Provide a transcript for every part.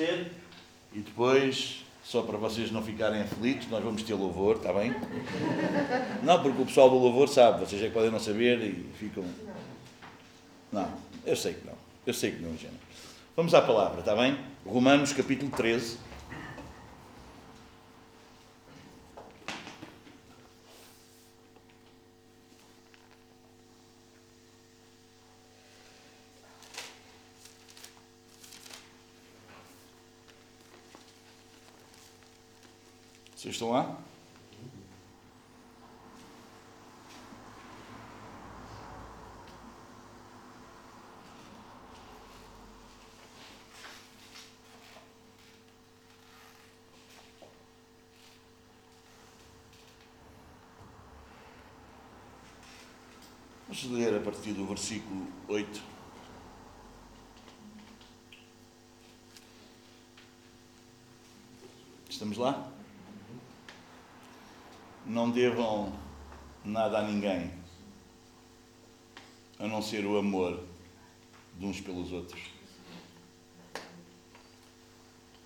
ser e depois, só para vocês não ficarem aflitos, nós vamos ter louvor, está bem? Não, porque o pessoal do louvor sabe, vocês é que podem não saber e ficam. Não, eu sei que não. Eu sei que não, Gena. Vamos à palavra, está bem? Romanos capítulo 13. Lá? Vamos ler a partir do versículo 8. Estamos lá? Não devam nada a ninguém, a não ser o amor de uns pelos outros.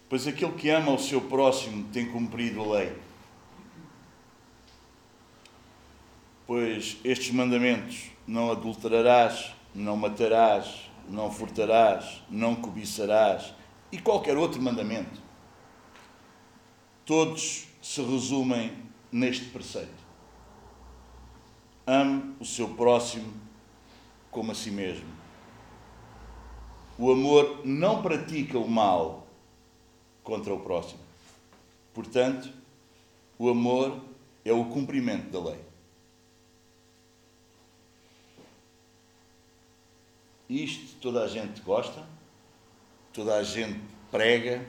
Pois aquele que ama o seu próximo tem cumprido a lei. Pois estes mandamentos: não adulterarás, não matarás, não furtarás, não cobiçarás e qualquer outro mandamento, todos se resumem neste preceito. Ame o seu próximo como a si mesmo. O amor não pratica o mal contra o próximo. Portanto, o amor é o cumprimento da lei. Isto toda a gente gosta, toda a gente prega,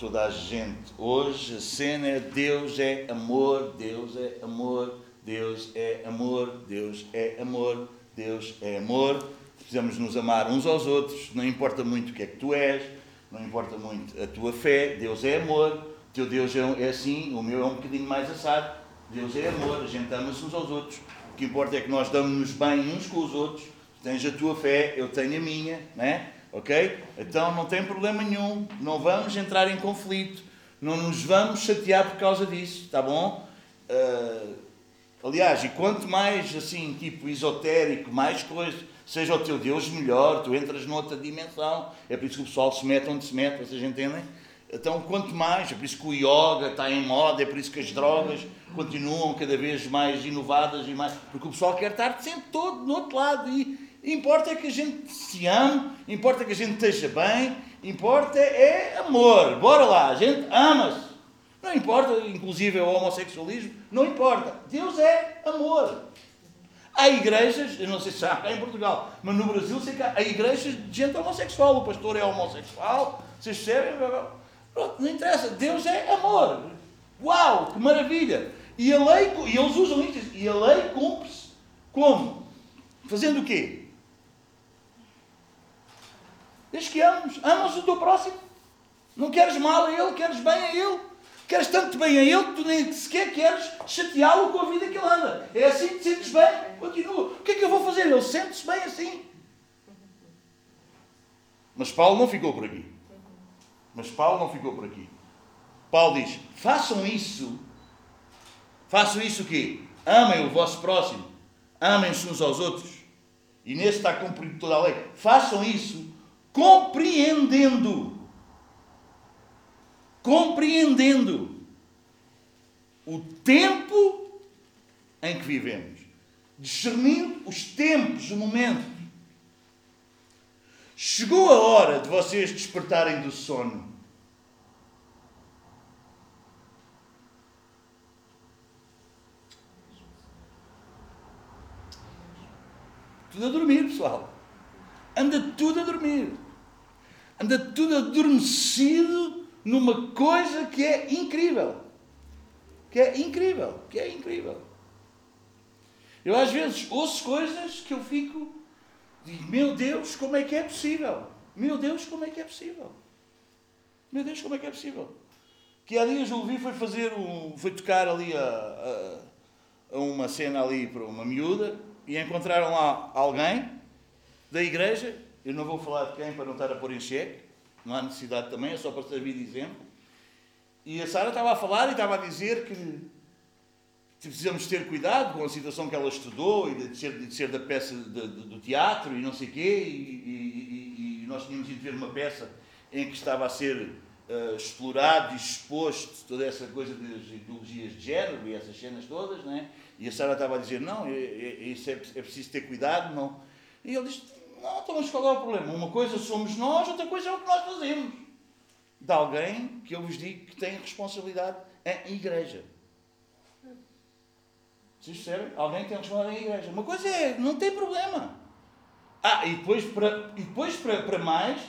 toda a gente. Hoje a cena é Deus é amor, Deus é amor, Deus é amor, Deus é amor, Deus é amor. Precisamos nos amar uns aos outros, não importa muito o que é que tu és, não importa muito a tua fé, Deus é amor, o teu Deus é assim, o meu é um bocadinho mais assado. Deus é amor, a gente ama-se uns aos outros. O que importa é que nós damos-nos bem uns com os outros. Tens a tua fé, eu tenho a minha, né? Ok? Então não tem problema nenhum, não vamos entrar em conflito, não nos vamos chatear por causa disso, tá bom? Uh, aliás, e quanto mais assim, tipo esotérico, mais coisas, seja o teu Deus melhor, tu entras noutra dimensão. É por isso que o pessoal se mete onde se mete, vocês entendem? Então, quanto mais, é por isso que o yoga está em moda, é por isso que as drogas continuam cada vez mais inovadas e mais. Porque o pessoal quer estar sempre todo no outro lado e Importa é que a gente se ame, importa que a gente esteja bem, importa é amor. Bora lá, a gente ama-se. Não importa, inclusive, o homossexualismo, não importa. Deus é amor. Há igrejas, eu não sei se há cá em Portugal, mas no Brasil sei que há igrejas de gente homossexual. O pastor é homossexual, vocês percebem? Pronto, não interessa. Deus é amor. Uau, que maravilha! E a lei, e eles usam isto, e a lei cumpre-se como? Fazendo o quê? Desde que amas, amas o teu próximo. Não queres mal a ele, queres bem a ele. Queres tanto bem a ele que tu nem sequer queres chateá-lo com a vida que ele anda. É assim que te sentes bem? Continua. O que é que eu vou fazer? Ele sente-se bem assim. Mas Paulo não ficou por aqui. Mas Paulo não ficou por aqui. Paulo diz: façam isso. Façam isso o quê? Amem o vosso próximo. Amem-se uns aos outros. E nesse está cumprido toda a lei. Façam isso compreendendo, compreendendo o tempo em que vivemos, discernindo os tempos, o momento. Chegou a hora de vocês despertarem do sono. Tudo a dormir, pessoal. Anda tudo a dormir. Anda tudo adormecido numa coisa que é incrível. Que é incrível. Que é incrível. Eu às vezes ouço coisas que eu fico. Digo, meu Deus, como é que é possível? Meu Deus, como é que é possível? Meu Deus, como é que é possível? Que há dias eu ouvi foi fazer um. foi tocar ali a, a, a uma cena ali para uma miúda e encontraram lá alguém da igreja, eu não vou falar de quem para não estar a pôr em xeque, não há necessidade também, é só para servir de exemplo. E a Sara estava a falar e estava a dizer que precisamos ter cuidado com a situação que ela estudou e de ser, de ser da peça de, de, do teatro e não sei quê. E, e, e, nós tínhamos ido ver uma peça em que estava a ser uh, explorado e exposto toda essa coisa das ideologias de género e essas cenas todas, não é? E a Sara estava a dizer: não, é, é, é, é preciso ter cuidado, não. E ele disse: não, então mas qual é o problema? Uma coisa somos nós, outra coisa é o que nós fazemos. De alguém que eu vos digo que tem responsabilidade em igreja. Vocês percebem? Alguém tem responsabilidade em igreja. Uma coisa é, não tem problema. Ah, e depois, para, e depois para, para mais,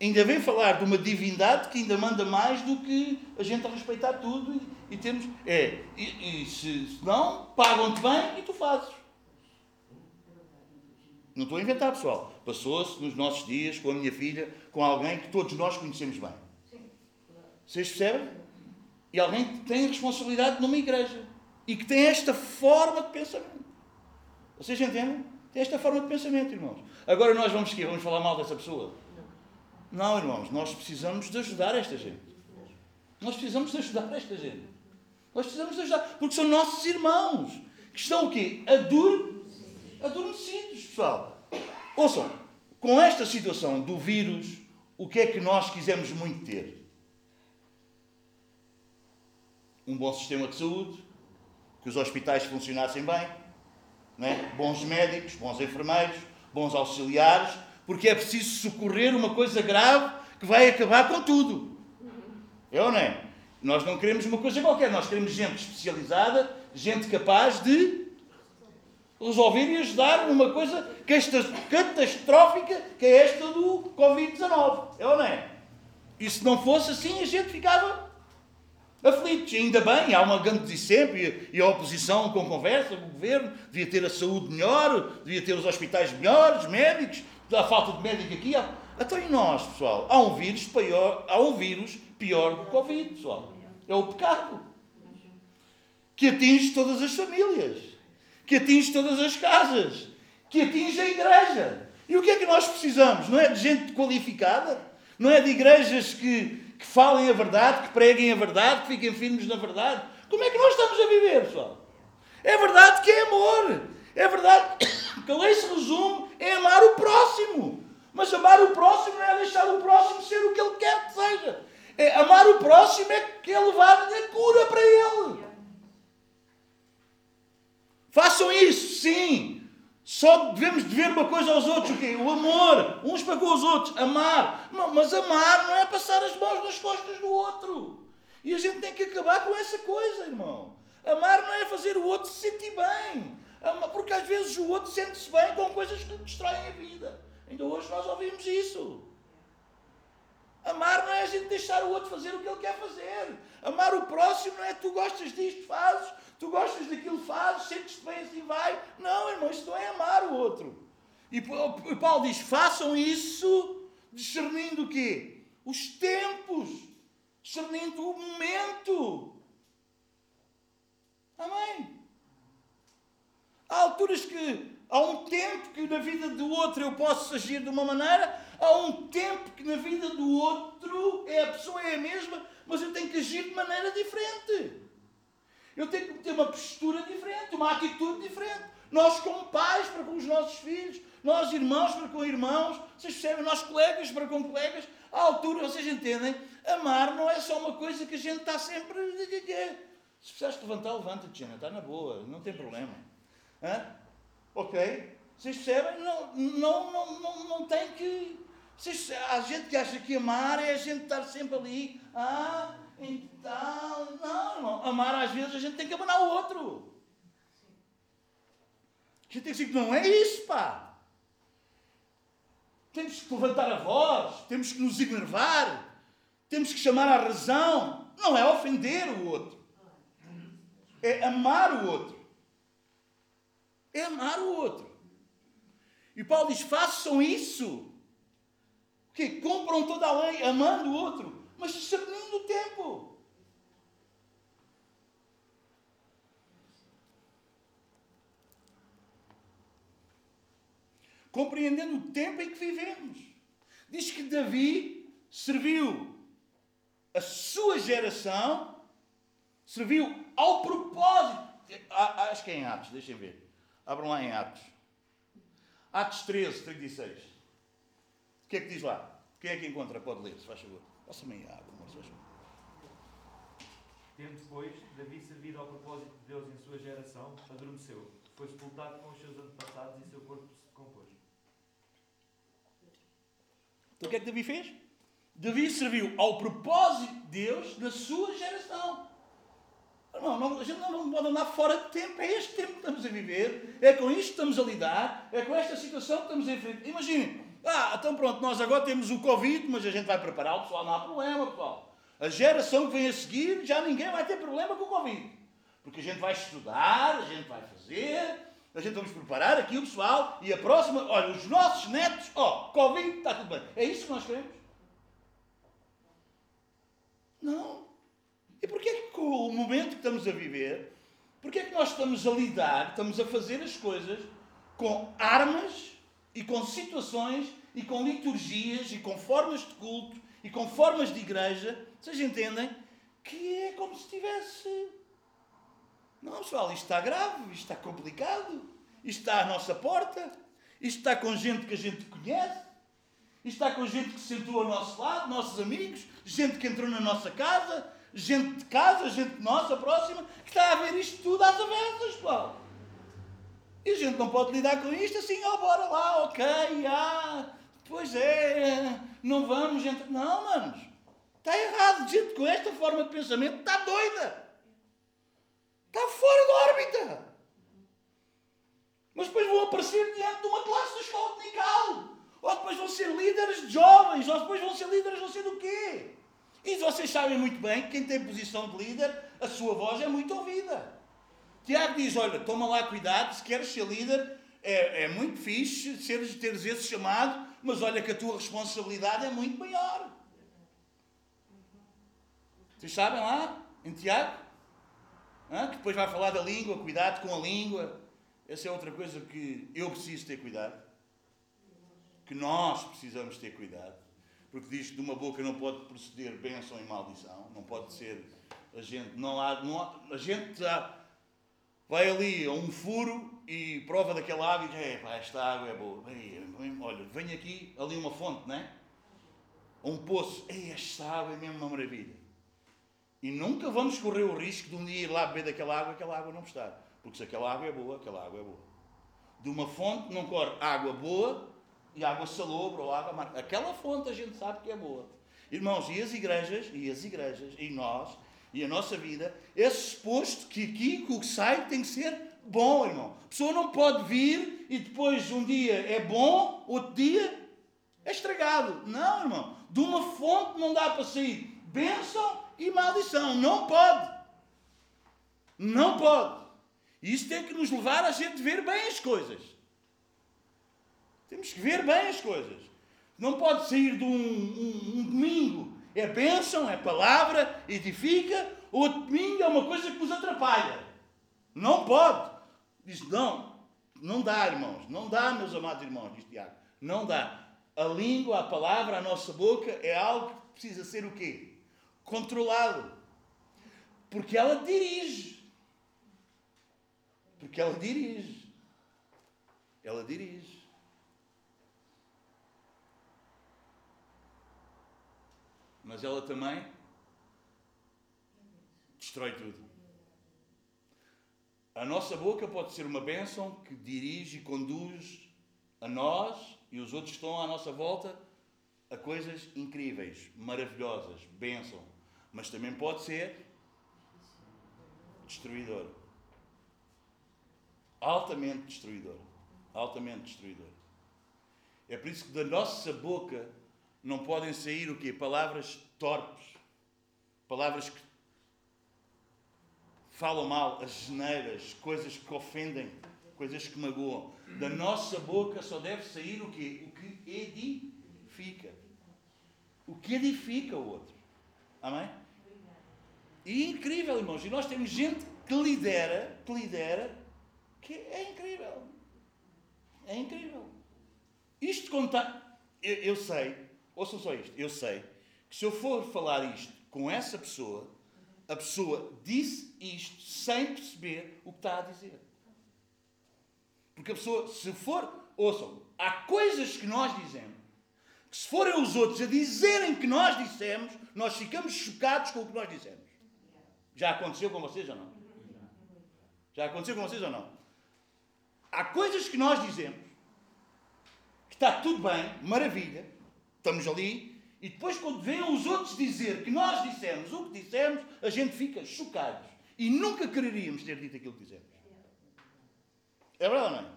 ainda vem falar de uma divindade que ainda manda mais do que a gente a respeitar tudo e, e temos. É, e, e se, se não, pagam-te bem e tu fazes. Não estou a inventar, pessoal. Passou-se nos nossos dias com a minha filha, com alguém que todos nós conhecemos bem. Vocês percebem? E alguém que tem responsabilidade numa igreja e que tem esta forma de pensamento. Vocês entendem? Tem esta forma de pensamento, irmãos. Agora nós vamos que Vamos falar mal dessa pessoa? Não, irmãos, nós precisamos de ajudar esta gente. Nós precisamos de ajudar esta gente. Nós precisamos de ajudar, porque são nossos irmãos que estão o quê? Ador... Adormecidos, pessoal. Ouçam, com esta situação do vírus, o que é que nós quisemos muito ter? Um bom sistema de saúde, que os hospitais funcionassem bem, né? bons médicos, bons enfermeiros, bons auxiliares, porque é preciso socorrer uma coisa grave que vai acabar com tudo. É ou não é? Nós não queremos uma coisa qualquer, nós queremos gente especializada, gente capaz de resolver e ajudar numa coisa catastrófica que é esta do Covid-19. É ou não é? E se não fosse assim, a gente ficava aflitos. Ainda bem, há uma grande sempre e a oposição com conversa, o governo devia ter a saúde melhor, devia ter os hospitais melhores, médicos, a falta de médico aqui. Então e nós, pessoal? Há um vírus pior, há um vírus pior que o Covid, pessoal. É o pecado. Que atinge todas as famílias, que atinge todas as casas, que atinge a igreja. E o que é que nós precisamos? Não é de gente qualificada? Não é de igrejas que, que falem a verdade, que preguem a verdade, que fiquem firmes na verdade? Como é que nós estamos a viver, pessoal? É verdade que é amor. É verdade que a lei se resume em amar o próximo. Mas amar o próximo não é deixar o próximo ser o que ele quer que seja. É, amar o próximo é, que é levar a cura para ele. Façam isso, sim. Só devemos dever uma coisa aos outros, o quê? O amor, uns para com os outros, amar. Não, mas amar não é passar as mãos nas costas do outro. E a gente tem que acabar com essa coisa, irmão. Amar não é fazer o outro se sentir bem. Porque às vezes o outro sente-se bem com coisas que destroem a vida. Ainda hoje nós ouvimos isso. Amar não é a gente deixar o outro fazer o que ele quer fazer. Amar o próximo não é tu gostas disto, fazes, tu gostas daquilo, fazes, sentes-te bem assim, vai. Não, irmão, isto não é amar o outro. E Paulo diz: façam isso discernindo o quê? Os tempos, discernindo o momento. Amém? Há alturas que, há um tempo que na vida do outro eu posso agir de uma maneira, há um tempo que na vida do outro é a pessoa é a mesma, mas eu tenho que agir de maneira diferente. Eu tenho que ter uma postura diferente, uma atitude diferente. Nós, como pais, para com os nossos filhos, nós, irmãos, para com irmãos, vocês percebem? Nós, colegas, para com colegas, à altura, vocês entendem? Amar não é só uma coisa que a gente está sempre. Se precisares levantar, levanta-te, está na boa, não tem problema. Hã? Ok? Vocês percebem? Não, não, não, não, não tem que. Vocês, há gente que acha que amar é a gente estar sempre ali. Ah, então. Não. Amar às vezes a gente tem que abanar o outro. A gente tem que dizer que não é isso, pá. Temos que levantar a voz, temos que nos enervar, temos que chamar à razão. Não é ofender o outro, é amar o outro é amar o outro. E Paulo diz: façam isso. Que compram toda a lei amando o outro, mas discernindo o tempo. Compreendendo o tempo em que vivemos. Diz que Davi serviu a sua geração, serviu ao propósito. Acho que é em Atos, deixem ver. Abram lá em Atos. Atos 13, 36. O que é que diz lá? Quem é que encontra? Pode ler, se faz favor. Faça-me amor, se faz favor. Tempo depois, Davi, servido ao propósito de Deus em sua geração, adormeceu. Foi sepultado com os seus antepassados e seu corpo se decompôs. Então o que é que Davi fez? Davi serviu ao propósito de Deus na sua geração. Não, não, a gente não pode andar fora de tempo. É este tempo que estamos a viver, é com isto que estamos a lidar, é com esta situação que estamos a enfrentar. Imaginem, ah, então pronto, nós agora temos o Covid, mas a gente vai preparar o pessoal, não há problema, pessoal. A geração que vem a seguir, já ninguém vai ter problema com o Covid. Porque a gente vai estudar, a gente vai fazer, a gente vamos preparar aqui o pessoal e a próxima, olha, os nossos netos, ó, oh, Covid, está tudo bem. É isso que nós queremos? Não. E porquê que com o momento que estamos a viver, porquê que nós estamos a lidar, estamos a fazer as coisas com armas e com situações e com liturgias e com formas de culto e com formas de igreja, vocês entendem? Que é como se tivesse. Não, pessoal, isto está grave, isto está complicado, isto está à nossa porta, isto está com gente que a gente conhece, isto está com gente que se sentou ao nosso lado, nossos amigos, gente que entrou na nossa casa, gente de casa, gente nossa, próxima, que está a ver isto tudo às avessas, pessoal. E a gente não pode lidar com isto assim, ó, oh, bora lá, ok, ah, pois é, não vamos entrar. Não, manos, está errado. Gente com esta forma de pensamento está doida. Está fora da órbita. Mas depois vão aparecer diante de uma classe escola dominical. Ou depois vão ser líderes de jovens, ou depois vão ser líderes não sei do quê. E vocês sabem muito bem que quem tem posição de líder, a sua voz é muito ouvida. Tiago diz: Olha, toma lá cuidado, se queres ser líder, é, é muito fixe seres, teres esse chamado, mas olha que a tua responsabilidade é muito maior. Vocês sabem lá, em Tiago? Hã? Que depois vai falar da língua, cuidado com a língua. Essa é outra coisa que eu preciso ter cuidado. Que nós precisamos ter cuidado. Porque diz que de uma boca não pode proceder bênção e maldição. Não pode ser. A gente não há. Não há a gente vai ali a um furo e prova daquela água e diz, é, pá, esta água é boa. olha, vem aqui, ali uma fonte, não é? Um poço. Ei, esta água é mesmo uma maravilha. E nunca vamos correr o risco de um dia ir lá beber daquela água e aquela água não gostar. Porque se aquela água é boa, aquela água é boa. De uma fonte não corre água boa e água salobra ou água amarga. Aquela fonte a gente sabe que é boa. Irmãos, e as igrejas, e as igrejas, e nós, e a nossa vida, é suposto que aqui o que sai tem que ser bom, irmão. A pessoa não pode vir e depois um dia é bom, outro dia é estragado. Não, irmão. De uma fonte não dá para sair bênção e maldição. Não pode. Não pode. Isso tem que nos levar a gente ver bem as coisas. Temos que ver bem as coisas. Não pode sair de um, um, um domingo é bênção, é palavra, edifica, o domingo é uma coisa que nos atrapalha. Não pode. Diz, não, não dá, irmãos, não dá, meus amados irmãos, diz Tiago, não dá. A língua, a palavra, a nossa boca é algo que precisa ser o quê? Controlado. Porque ela dirige. Porque ela dirige. Ela dirige. mas ela também destrói tudo. A nossa boca pode ser uma bênção que dirige e conduz a nós e os outros que estão à nossa volta a coisas incríveis, maravilhosas, bênção. Mas também pode ser destruidor. Altamente destruidor. Altamente destruidor. É por isso que da nossa boca não podem sair o quê? Palavras torpes, palavras que falam mal, as geneiras, coisas que ofendem, coisas que magoam. Da nossa boca só deve sair o quê? O que edifica. O que edifica o outro. Amém? E incrível, irmãos. E nós temos gente que lidera, que lidera, que é incrível. É incrível. Isto conta. Eu, eu sei, Ouçam só isto. Eu sei que se eu for falar isto com essa pessoa, a pessoa disse isto sem perceber o que está a dizer. Porque a pessoa, se for, ouçam, há coisas que nós dizemos que se forem os outros a dizerem que nós dissemos, nós ficamos chocados com o que nós dissemos. Já aconteceu com vocês ou não? Já aconteceu com vocês ou não? Há coisas que nós dizemos que está tudo bem, maravilha, estamos ali, e depois quando vêm os outros dizer que nós dissemos o que dissemos, a gente fica chocados. E nunca quereríamos ter dito aquilo que dissemos. É verdade ou não é?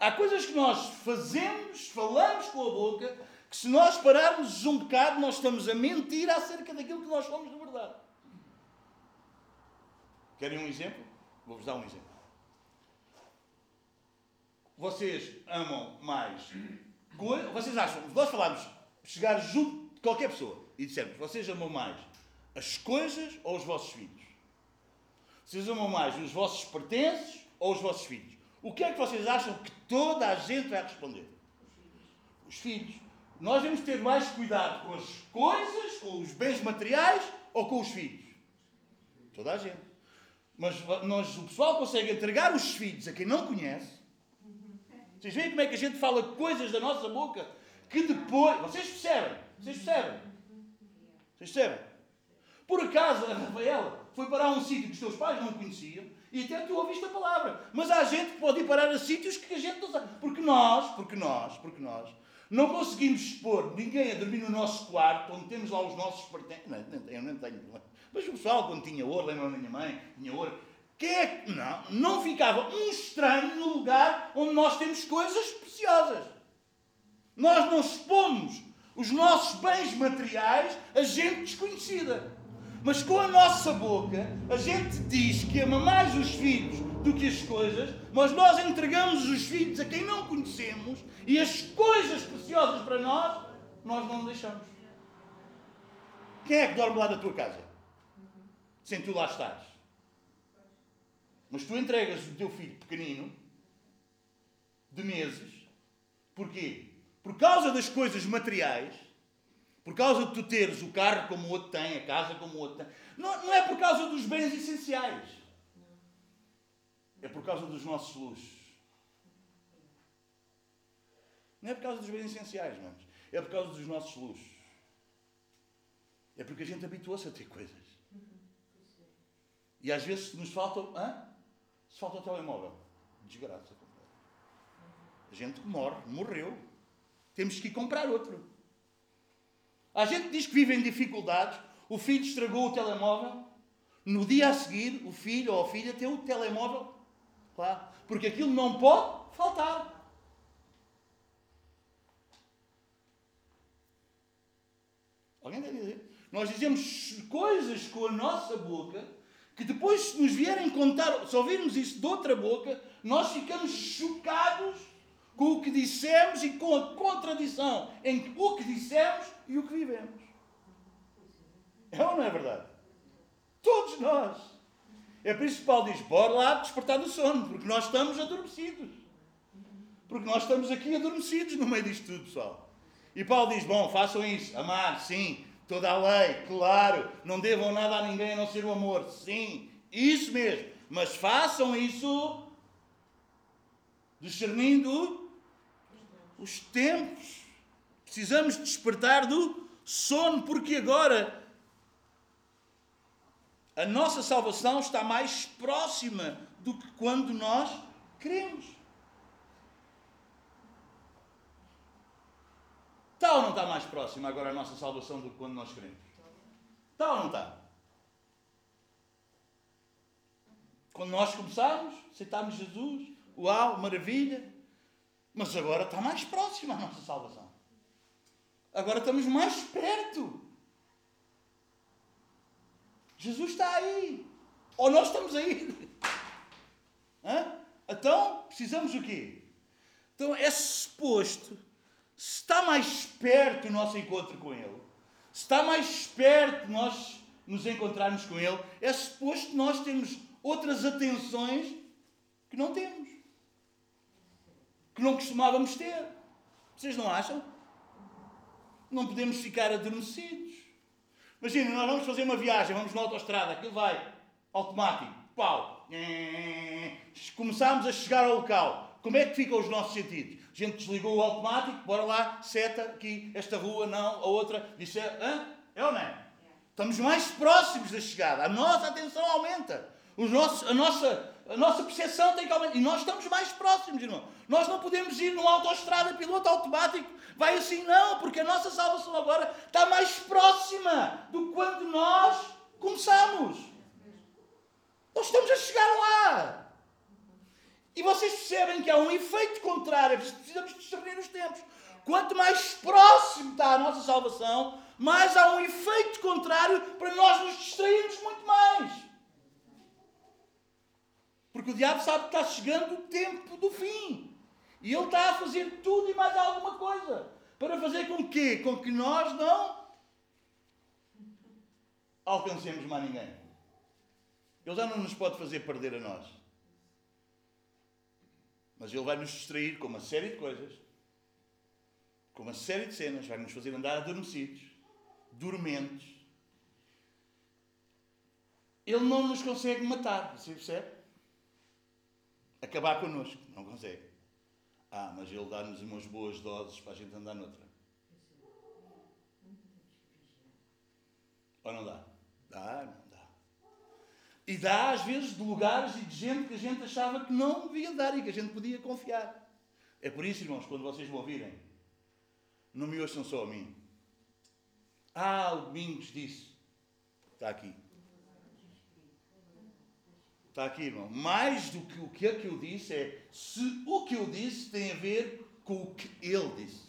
Há coisas que nós fazemos, falamos com a boca, que se nós pararmos um bocado, nós estamos a mentir acerca daquilo que nós somos de verdade. Querem um exemplo? Vou-vos dar um exemplo. Vocês amam mais. Vocês acham, nós falarmos, chegar junto de qualquer pessoa e dissermos, vocês amam mais as coisas ou os vossos filhos? Vocês amam mais os vossos pertences ou os vossos filhos? O que é que vocês acham que toda a gente vai responder? Os filhos. Nós devemos ter mais cuidado com as coisas, com os bens materiais ou com os filhos? Toda a gente. Mas nós, o pessoal consegue entregar os filhos a quem não conhece. Vocês veem como é que a gente fala coisas da nossa boca que depois. Vocês percebem? Vocês percebem? Vocês percebem? Por acaso a Rafaela foi parar a um sítio que os teus pais não conheciam e até tu ouviste a palavra. Mas há gente que pode ir parar a sítios que a gente não sabe. Porque nós, porque nós, porque nós, não conseguimos expor ninguém a dormir no nosso quarto, onde temos lá os nossos pertences. Não, eu não tenho. Mas o pessoal, quando tinha ouro, lembra da minha mãe, tinha ouro. É que. Não, não ficava um estranho no lugar onde nós temos coisas preciosas. Nós não expomos os nossos bens materiais a gente desconhecida. Mas com a nossa boca, a gente diz que ama mais os filhos do que as coisas, mas nós entregamos os filhos a quem não conhecemos e as coisas preciosas para nós, nós não deixamos. Quem é que dorme lá da tua casa? Sem tu lá estás. Mas tu entregas o teu filho pequenino, de meses, porquê? Por causa das coisas materiais, por causa de tu teres o carro como o outro tem, a casa como o outro tem. Não, não é por causa dos bens essenciais. É por causa dos nossos luxos. Não é por causa dos bens essenciais, mas é por causa dos nossos luxos. É porque a gente habituou-se a ter coisas. E às vezes nos falta. Hã? Se falta o telemóvel. Desgraça. A gente morre, morreu. Temos que ir comprar outro. A gente diz que vive em dificuldades. O filho estragou o telemóvel. No dia a seguir, o filho ou a filha tem o telemóvel Claro. Porque aquilo não pode faltar. Alguém deve dizer? Nós dizemos coisas com a nossa boca que depois, se nos vierem contar, se ouvirmos isso de outra boca, nós ficamos chocados com o que dissemos e com a contradição entre o que dissemos e o que vivemos. É ou não é verdade? Todos nós. É por isso que Paulo diz: bora lá despertar do sono, porque nós estamos adormecidos. Porque nós estamos aqui adormecidos no meio disto tudo, pessoal. E Paulo diz: bom, façam isso, amar, sim, toda a lei, claro, não devam nada a ninguém a não ser o amor, sim, isso mesmo, mas façam isso discernindo os tempos. Precisamos despertar do sono, porque agora a nossa salvação está mais próxima do que quando nós queremos. Está ou não está mais próxima agora a nossa salvação do que quando nós queremos? Está ou não está? Quando nós começámos, aceitámos Jesus, uau, maravilha, mas agora está mais próxima a nossa salvação. Agora estamos mais perto. Jesus está aí. Ou nós estamos aí. Hã? Então, precisamos o quê? Então, é suposto, se está mais perto o nosso encontro com Ele, se está mais perto nós nos encontrarmos com Ele, é suposto nós termos outras atenções que não temos. Que não costumávamos ter. Vocês não acham? Não podemos ficar adormecidos. Imagina, nós vamos fazer uma viagem, vamos na autostrada, aquilo vai automático, pau. Começamos a chegar ao local. Como é que ficam os nossos sentidos? A gente desligou o automático, bora lá, seta aqui, esta rua, não, a outra. Disse, hã? É ou não é? Estamos mais próximos da chegada. A nossa atenção aumenta. Os nossos, a, nossa, a nossa percepção tem que aumentar. E nós estamos mais próximos, irmão. Nós não podemos ir numa autoestrada piloto automático. Vai assim, não, porque a nossa salvação agora está mais próxima do quando nós começamos. Nós estamos a chegar lá. E vocês percebem que há um efeito contrário. Precisamos discernir os tempos. Quanto mais próximo está a nossa salvação, mais há um efeito contrário para nós nos distrairmos muito mais. Porque o diabo sabe que está chegando o tempo do fim. E ele está a fazer tudo e mais alguma coisa. Para fazer com que? Com que nós não alcancemos mais ninguém. Ele já não nos pode fazer perder a nós. Mas ele vai nos distrair com uma série de coisas, com uma série de cenas, vai nos fazer andar adormecidos, dormentes. Ele não nos consegue matar, você percebe? Acabar connosco, não consegue. Ah, mas ele dá-nos umas boas doses para a gente andar noutra. Ou não dá? Dá, não dá. E dá, às vezes, de lugares e de gente que a gente achava que não devia dar e que a gente podia confiar. É por isso, irmãos, quando vocês me ouvirem, não me ouçam só a mim. Ah, o Domingos disse. Está aqui. Está aqui, irmão. Mais do que o que é que eu disse é se o que eu disse tem a ver com o que ele disse.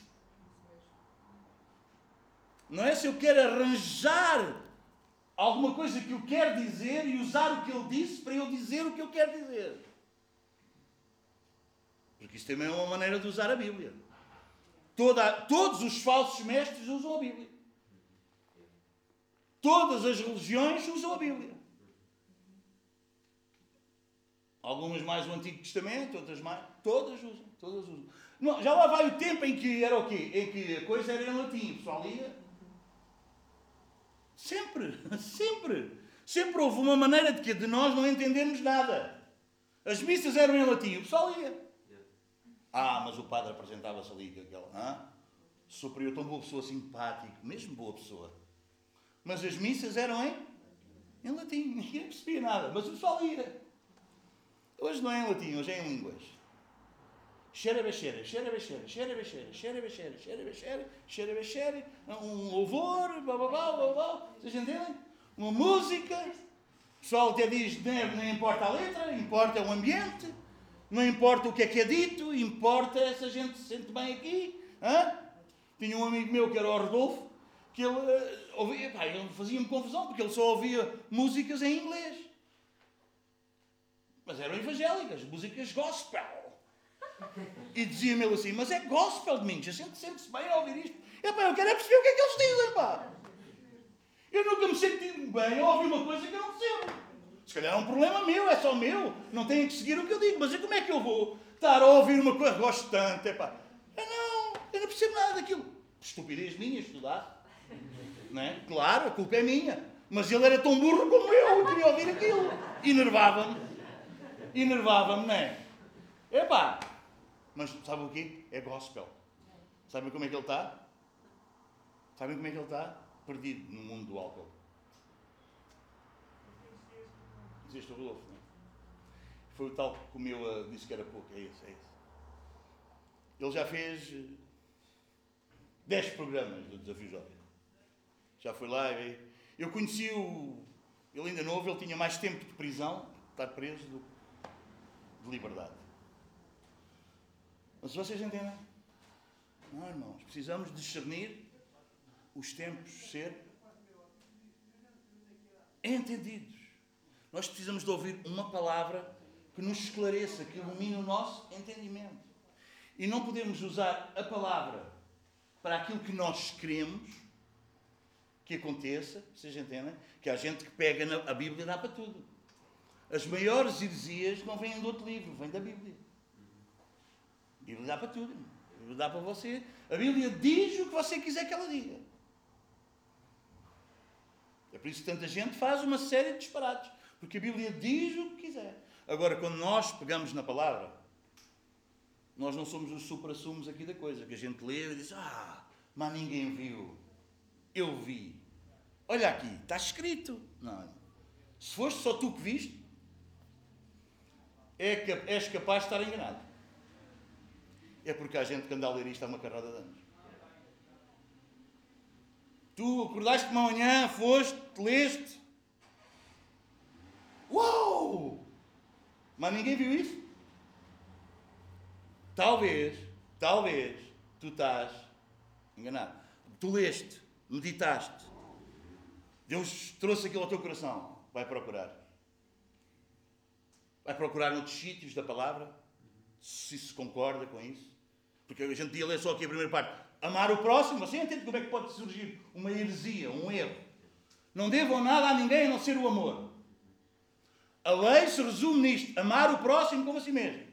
Não é se eu quero arranjar alguma coisa que eu quero dizer e usar o que ele disse para eu dizer o que eu quero dizer. Porque isso também é uma maneira de usar a Bíblia. Toda, todos os falsos mestres usam a Bíblia. Todas as religiões usam a Bíblia. Algumas mais o Antigo Testamento, outras mais. Todas usam. Todas usam. Não, já lá vai o tempo em que era o quê? Em que a coisa era em latim. O pessoal lia. Sempre, sempre. Sempre houve uma maneira de que de nós não entendermos nada. As missas eram em latim. O pessoal lia. Ah, mas o padre apresentava-se ali com aquela. Ah? Superior, tão boa pessoa, simpático, mesmo boa pessoa. Mas as missas eram em, em latim. Ninguém percebia nada. Mas o pessoal ia. Hoje não é em latim, hoje é em línguas. Xerebexere, xerebexere, xerebexere, xerebexere, xerebexere, xerebexere, um louvor, bababá, bababá, vocês entendem? Uma música, o pessoal até diz, não, não importa a letra, importa o ambiente, não importa o que é que é dito, importa essa gente se sente bem aqui. Hã? Tinha um amigo meu que era o Rodolfo, que ele, uh, ouvia, pá, ele fazia-me confusão, porque ele só ouvia músicas em inglês. Mas eram evangélicas, músicas gospel. E dizia-me ele assim, mas é gospel, Domingos, a gente sente-se bem a ouvir isto. Eu, pá, eu quero é perceber o que é que eles dizem, pá. Eu nunca me senti bem a ouvir uma coisa que eu não percebo. Se calhar é um problema meu, é só meu. Não têm que seguir o que eu digo. Mas como é que eu vou estar a ouvir uma coisa gosto tanto? É pá. Eu não, eu não percebo nada daquilo. Estupidez minha estudar. Não é? Claro, a culpa é minha. Mas ele era tão burro como eu, eu queria ouvir aquilo. Enervava-me enervava-me, não é? Epá! Mas sabe o quê? É gospel. Sabem como é que ele está? Sabem como é que ele está? Perdido no mundo do álcool. Existe o Rodolfo, não é? Foi o tal que comeu, disse que era pouco. É isso, é isso. Ele já fez 10 eh, programas do Desafio Jovem. Já foi lá e eu conheci o. Ele ainda novo, ele tinha mais tempo de prisão, estar preso, do de liberdade. Mas vocês entendem? Não, irmãos, precisamos discernir os tempos ser entendidos. Nós precisamos de ouvir uma palavra que nos esclareça, que ilumine o nosso entendimento. E não podemos usar a palavra para aquilo que nós queremos que aconteça, vocês entendem? Que há gente que pega na, a Bíblia e dá para tudo. As maiores heresias não vêm de outro livro, vêm da Bíblia. A Bíblia dá para tudo. A Bíblia dá para você. A Bíblia diz o que você quiser que ela diga. É por isso que tanta gente faz uma série de disparates. Porque a Bíblia diz o que quiser. Agora, quando nós pegamos na palavra, nós não somos os supra-sumos aqui da coisa, que a gente lê e diz: Ah, mas ninguém viu. Eu vi. Olha aqui, está escrito. Não. Se foste só tu que viste, é, és capaz de estar enganado. É porque há gente que anda a ler isto há uma carrada de anos. Tu acordaste de manhã, foste, leste. Uau! Mas ninguém viu isso? Talvez, talvez, tu estás enganado. Tu leste, meditaste. Deus trouxe aquilo ao teu coração. Vai procurar. Vai procurar noutros sítios da palavra, se se concorda com isso. Porque a gente ia ler só aqui a primeira parte. Amar o próximo, assim entende como é que pode surgir uma heresia, um erro. Não devam nada a ninguém a não ser o amor. A lei se resume nisto: amar o próximo como a si mesmo.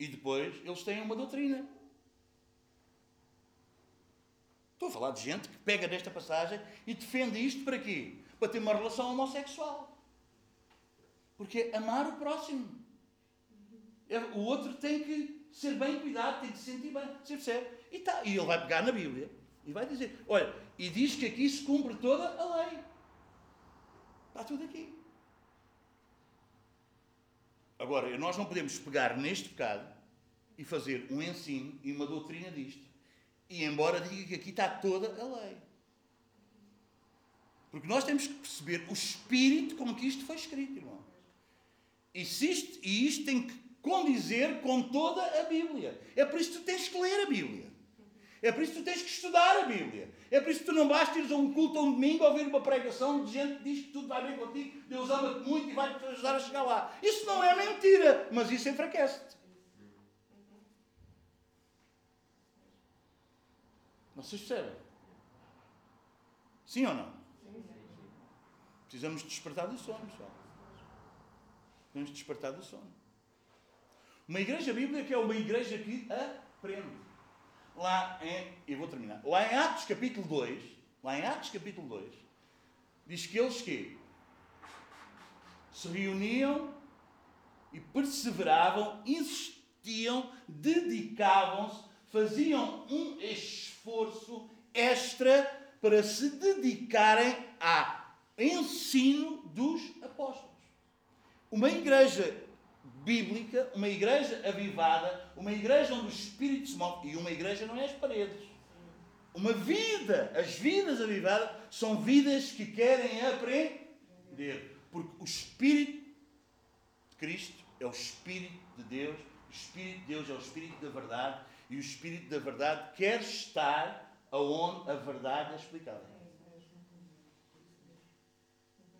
E depois eles têm uma doutrina. Estou a falar de gente que pega desta passagem e defende isto para quê? Para ter uma relação homossexual. Porque amar o próximo. É, o outro tem que ser bem cuidado, tem que se sentir bem. Você percebe? E, tá, e ele vai pegar na Bíblia e vai dizer: olha, e diz que aqui se cumpre toda a lei. Está tudo aqui. Agora, nós não podemos pegar neste pecado e fazer um ensino e uma doutrina disto. E embora diga que aqui está toda a lei. Porque nós temos que perceber o espírito com que isto foi escrito, irmão. E isto, e isto tem que condizer com toda a Bíblia. É por isso que tu tens que ler a Bíblia. É por isso que tu tens que estudar a Bíblia. É por isso que tu não basta ires a um culto a um domingo a ouvir uma pregação de gente que diz que tudo vai bem contigo, Deus ama-te muito e vai-te ajudar a chegar lá. Isso não é mentira, mas isso enfraquece-te. Vocês percebem? Sim ou não? Precisamos despertar do sono, pessoal. Precisamos despertar do sono. Uma igreja bíblica é uma igreja que aprende lá em. Eu vou terminar. Lá em Atos capítulo 2, lá em Atos capítulo 2, diz que eles que se reuniam e perseveravam, insistiam, dedicavam-se, faziam um esforço extra para se dedicarem ao ensino dos apóstolos. Uma igreja bíblica, uma igreja avivada, uma igreja onde o Espírito se move. E uma igreja não é as paredes. Uma vida, as vidas avivadas, são vidas que querem aprender. Porque o Espírito de Cristo é o Espírito de Deus, o Espírito de Deus é o Espírito da verdade, e o Espírito da verdade quer estar aonde a verdade é explicada.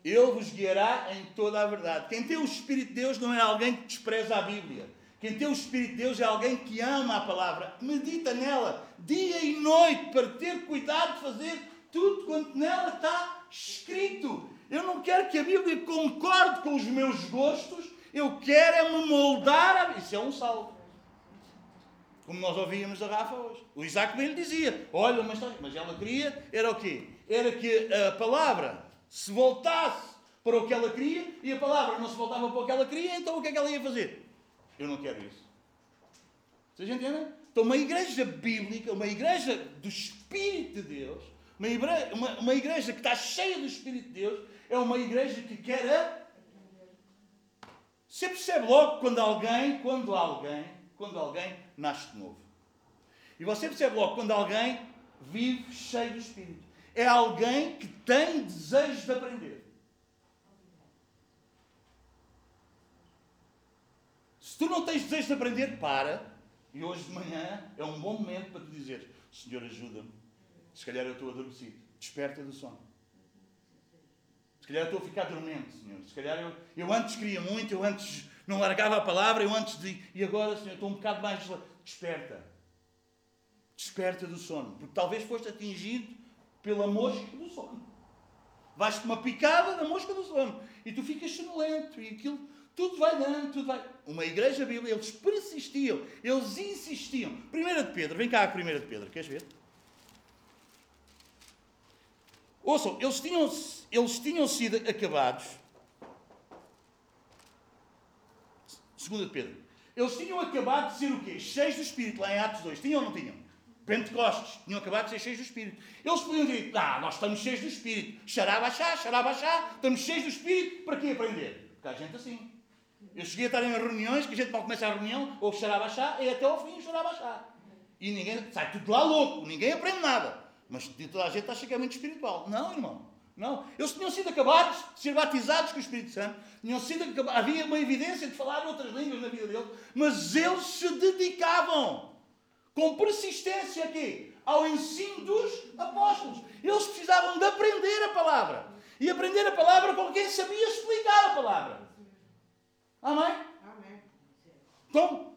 Ele vos guiará em toda a verdade. Quem tem o Espírito de Deus não é alguém que despreza a Bíblia. Quem tem o Espírito de Deus é alguém que ama a palavra, medita nela dia e noite para ter cuidado de fazer tudo quanto nela está escrito. Eu não quero que a Bíblia concorde com os meus gostos, eu quero é me moldar. A... Isso é um salvo. Como nós ouvíamos a Rafa hoje. O Isaac bem lhe dizia: Olha, mas, mas ela queria, era o quê? Era que a palavra se voltasse para o que ela queria e a palavra não se voltava para o que ela queria, então o que é que ela ia fazer? Eu não quero isso. Vocês entendem? Então, uma igreja bíblica, uma igreja do Espírito de Deus, uma igreja, uma, uma igreja que está cheia do Espírito de Deus, é uma igreja que quer a. Você percebe logo quando alguém, quando alguém, quando alguém nasce de novo. E você percebe logo quando alguém vive cheio do Espírito é alguém que tem desejo de aprender. Se tu não tens desejo de aprender, para. E hoje de manhã é um bom momento para tu dizer: Senhor, ajuda-me. Se calhar eu estou adormecido. Desperta do sono. Se calhar eu estou a ficar dormente, Senhor. Se calhar eu, eu antes queria muito, eu antes não largava a palavra, eu antes de. E agora, Senhor, estou um bocado mais. Desperta. Desperta do sono. Porque talvez foste atingido pela mosca do sono. Vais-te uma picada da mosca do sono. E tu ficas sonolento. E aquilo, tudo vai dando, tudo vai. Uma igreja bíblica, eles persistiam, eles insistiam. Primeira de Pedro, vem cá a primeira de Pedro, queres ver? Ouçam, eles tinham, eles tinham sido acabados. Segunda de Pedro. Eles tinham acabado de ser o quê? Cheios do Espírito, lá em Atos 2. Tinham ou não tinham? Pentecostes. Tinham acabado de ser cheios do Espírito. Eles podiam dizer, ah, nós estamos cheios do Espírito. Xarabachá, xarabachá. Estamos cheios do Espírito. Para quê aprender? Porque há gente assim. Eu cheguei a estar em reuniões, que a gente mal começa a reunião, ou xarabachá, e até ao fim xarabachá. E ninguém, sai tudo lá louco. Ninguém aprende nada. Mas toda a gente que é muito espiritual. Não, irmão. Não. Eles tinham sido acabados de ser batizados com o Espírito Santo. Tinham sido acabados. Havia uma evidência de falar outras línguas na vida deles. Mas eles se dedicavam com persistência aqui ao ensino dos apóstolos. Eles precisavam de aprender a palavra. E aprender a palavra com quem sabia explicar a palavra. Amém? Amém. Então,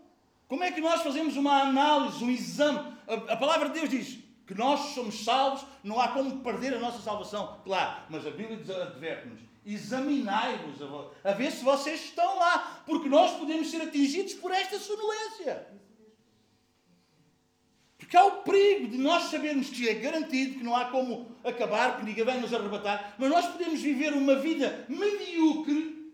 como é que nós fazemos uma análise, um exame? A, a palavra de Deus diz: que nós somos salvos, não há como perder a nossa salvação. Claro, mas a Bíblia adverte-nos: examinai-vos a ver se vocês estão lá, porque nós podemos ser atingidos por esta sonolência. Porque há o perigo de nós sabermos que é garantido, que não há como acabar, que ninguém vai nos arrebatar, mas nós podemos viver uma vida medíocre.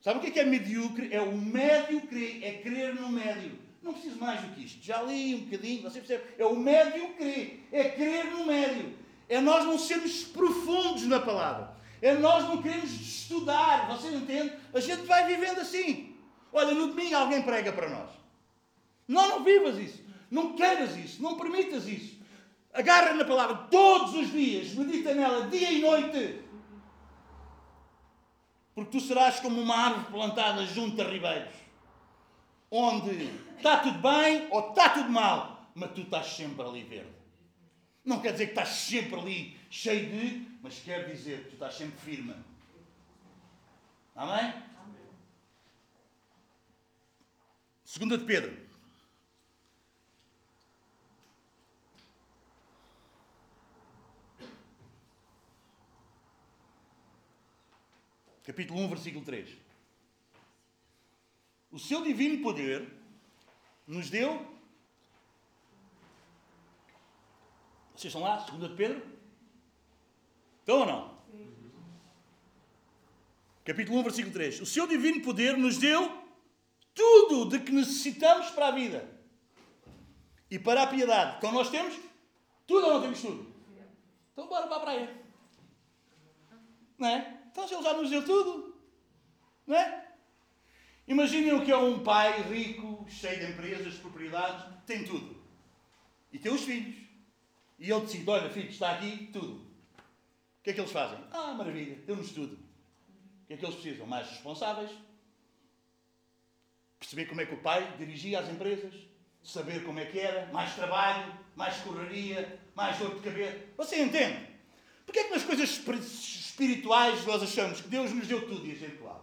Sabe o que é, que é medíocre? É o médio crer, é crer no médio. Não preciso mais do que isto. Já li um bocadinho, você percebe? É o médio crer. É crer no médio. É nós não sermos profundos na palavra. É nós não queremos estudar. Você entende? A gente vai vivendo assim. Olha, no domingo alguém prega para nós. Não, não vivas isso. Não queiras isso. Não permitas isso. Agarra na palavra todos os dias. Medita nela dia e noite. Porque tu serás como uma árvore plantada junto a ribeiros. Onde está tudo bem ou está tudo mal, mas tu estás sempre ali verde. Não quer dizer que estás sempre ali cheio de, mas quer dizer que tu estás sempre firme. Amém? Segunda de Pedro. Capítulo 1, versículo 3. O seu divino poder nos deu. Vocês estão lá? Segunda de Pedro? Estão ou não? Capítulo 1, versículo 3. O seu divino poder nos deu tudo de que necessitamos para a vida e para a piedade. Então nós temos tudo ou não temos tudo? Então bora para a praia. Não é? Então ele já nos deu tudo, não é? Imaginem o que é um pai rico, cheio de empresas, de propriedades, tem tudo. E tem os filhos. E ele decide: olha, filho, está aqui tudo. O que é que eles fazem? Ah, maravilha, deu-nos tudo. O que é que eles precisam? Mais responsáveis. Perceber como é que o pai dirigia as empresas. Saber como é que era. Mais trabalho, mais correria, mais dor de cabeça. Você entende? Porque é que nas coisas espirituais nós achamos que Deus nos deu tudo e a gente lá?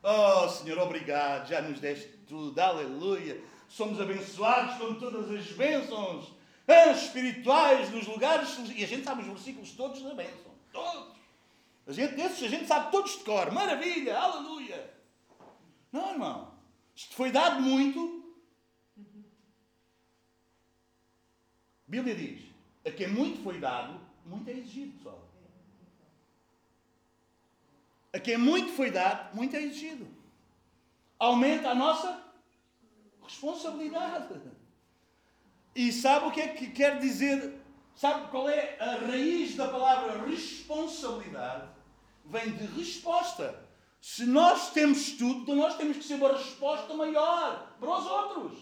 Oh, Senhor, obrigado, já nos deste tudo, aleluia. Somos abençoados com todas as bênçãos espirituais nos lugares. E a gente sabe os versículos todos da bênção. Todos. A gente, desses a gente sabe todos de cor. Maravilha, aleluia. Não, irmão. Isto foi dado muito. A Bíblia diz: a quem muito foi dado, muito é exigido, pessoal. A quem muito foi dado, muito é exigido. Aumenta a nossa responsabilidade. E sabe o que é que quer dizer? Sabe qual é a raiz da palavra responsabilidade? Vem de resposta. Se nós temos tudo, então nós temos que ser uma resposta maior para os outros.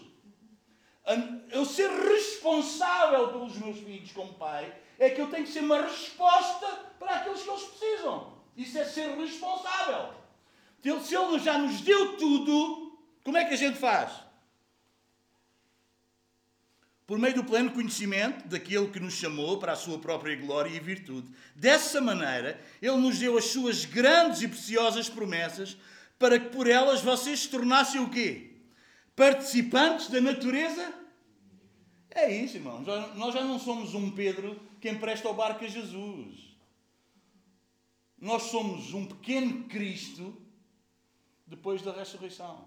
Eu ser responsável pelos meus filhos como pai é que eu tenho que ser uma resposta para aqueles que eles precisam. Isso é ser responsável. Se Ele já nos deu tudo, como é que a gente faz? Por meio do pleno conhecimento daquele que nos chamou para a sua própria glória e virtude. Dessa maneira, Ele nos deu as suas grandes e preciosas promessas para que por elas vocês se tornassem o quê? Participantes da natureza? É isso, irmãos. Nós já não somos um Pedro que empresta o barco a Jesus. Nós somos um pequeno Cristo depois da ressurreição.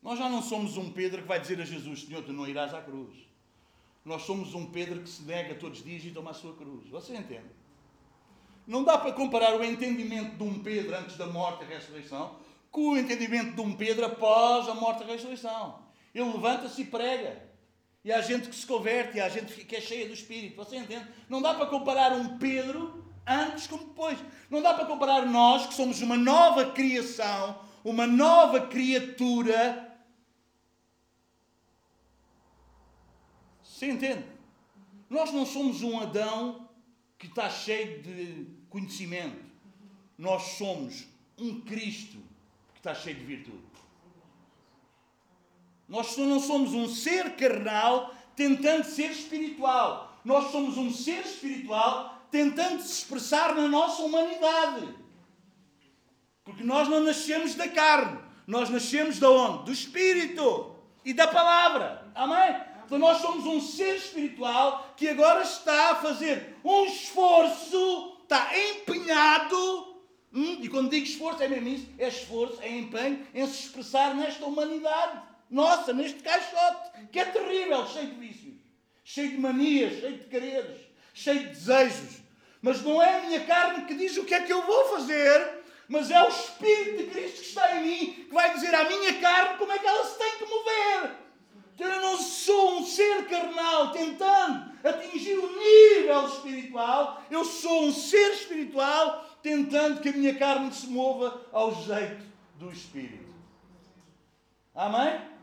Nós já não somos um Pedro que vai dizer a Jesus: Senhor, tu não irás à cruz. Nós somos um Pedro que se nega todos os dias e toma a sua cruz. Você entende? Não dá para comparar o entendimento de um Pedro antes da morte e ressurreição com o entendimento de um Pedro após a morte e ressurreição. Ele levanta-se e prega. E há gente que se converte, e há gente que é cheia do Espírito. Você entende? Não dá para comparar um Pedro antes como depois. Não dá para comparar nós, que somos uma nova criação, uma nova criatura. Você entende? Nós não somos um Adão que está cheio de conhecimento. Nós somos um Cristo que está cheio de virtude. Nós não somos um ser carnal tentando ser espiritual. Nós somos um ser espiritual tentando se expressar na nossa humanidade. Porque nós não nascemos da carne. Nós nascemos da onde? Do Espírito e da palavra. Amém? Então nós somos um ser espiritual que agora está a fazer um esforço, está empenhado. Hum? E quando digo esforço, é mesmo isso: é esforço, é empenho em se expressar nesta humanidade nossa, neste caixote, que é terrível, cheio de vícios, cheio de manias, cheio de quereres, cheio de desejos. Mas não é a minha carne que diz o que é que eu vou fazer, mas é o Espírito de Cristo que está em mim que vai dizer à minha carne como é que ela se tem que mover. Eu não sou um ser carnal tentando atingir o nível espiritual, eu sou um ser espiritual tentando que a minha carne se mova ao jeito do Espírito. Amém?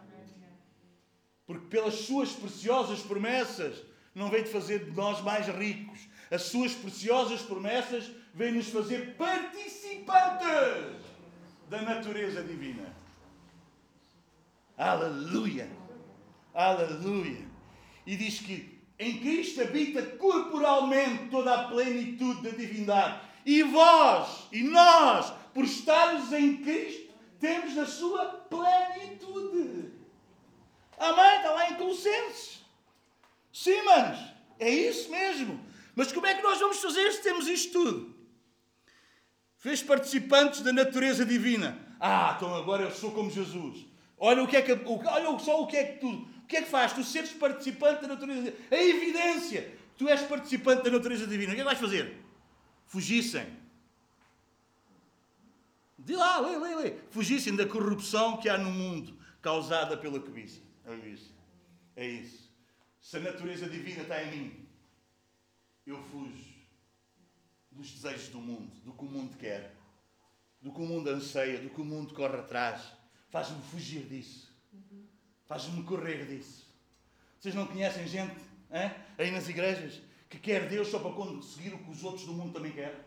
Porque pelas suas preciosas promessas não vem de fazer de nós mais ricos. As suas preciosas promessas vêm nos fazer participantes da natureza divina. Aleluia! Aleluia! E diz que em Cristo habita corporalmente toda a plenitude da divindade. E vós e nós, por estarmos em Cristo, temos na sua plenitude. Amém? Está lá em Colossenses. Sim, manos, é isso mesmo. Mas como é que nós vamos fazer se temos isto tudo? Fez participantes da natureza divina. Ah, então agora eu sou como Jesus. Olha o que é que, olha só o que é que tu, o que é que faz? Tu seres participante da natureza divina. A evidência. Tu és participante da natureza divina. O que é que vais fazer? Fugissem. De lá, lê, lê, lê. Fugissem da corrupção que há no mundo causada pela cobiça. É isso. É isso. Se a natureza divina está em mim, eu fujo dos desejos do mundo, do que o mundo quer, do que o mundo anseia, do que o mundo corre atrás. Faz-me fugir disso. Faz-me correr disso. Vocês não conhecem gente hein? aí nas igrejas que quer Deus só para conseguir o que os outros do mundo também querem?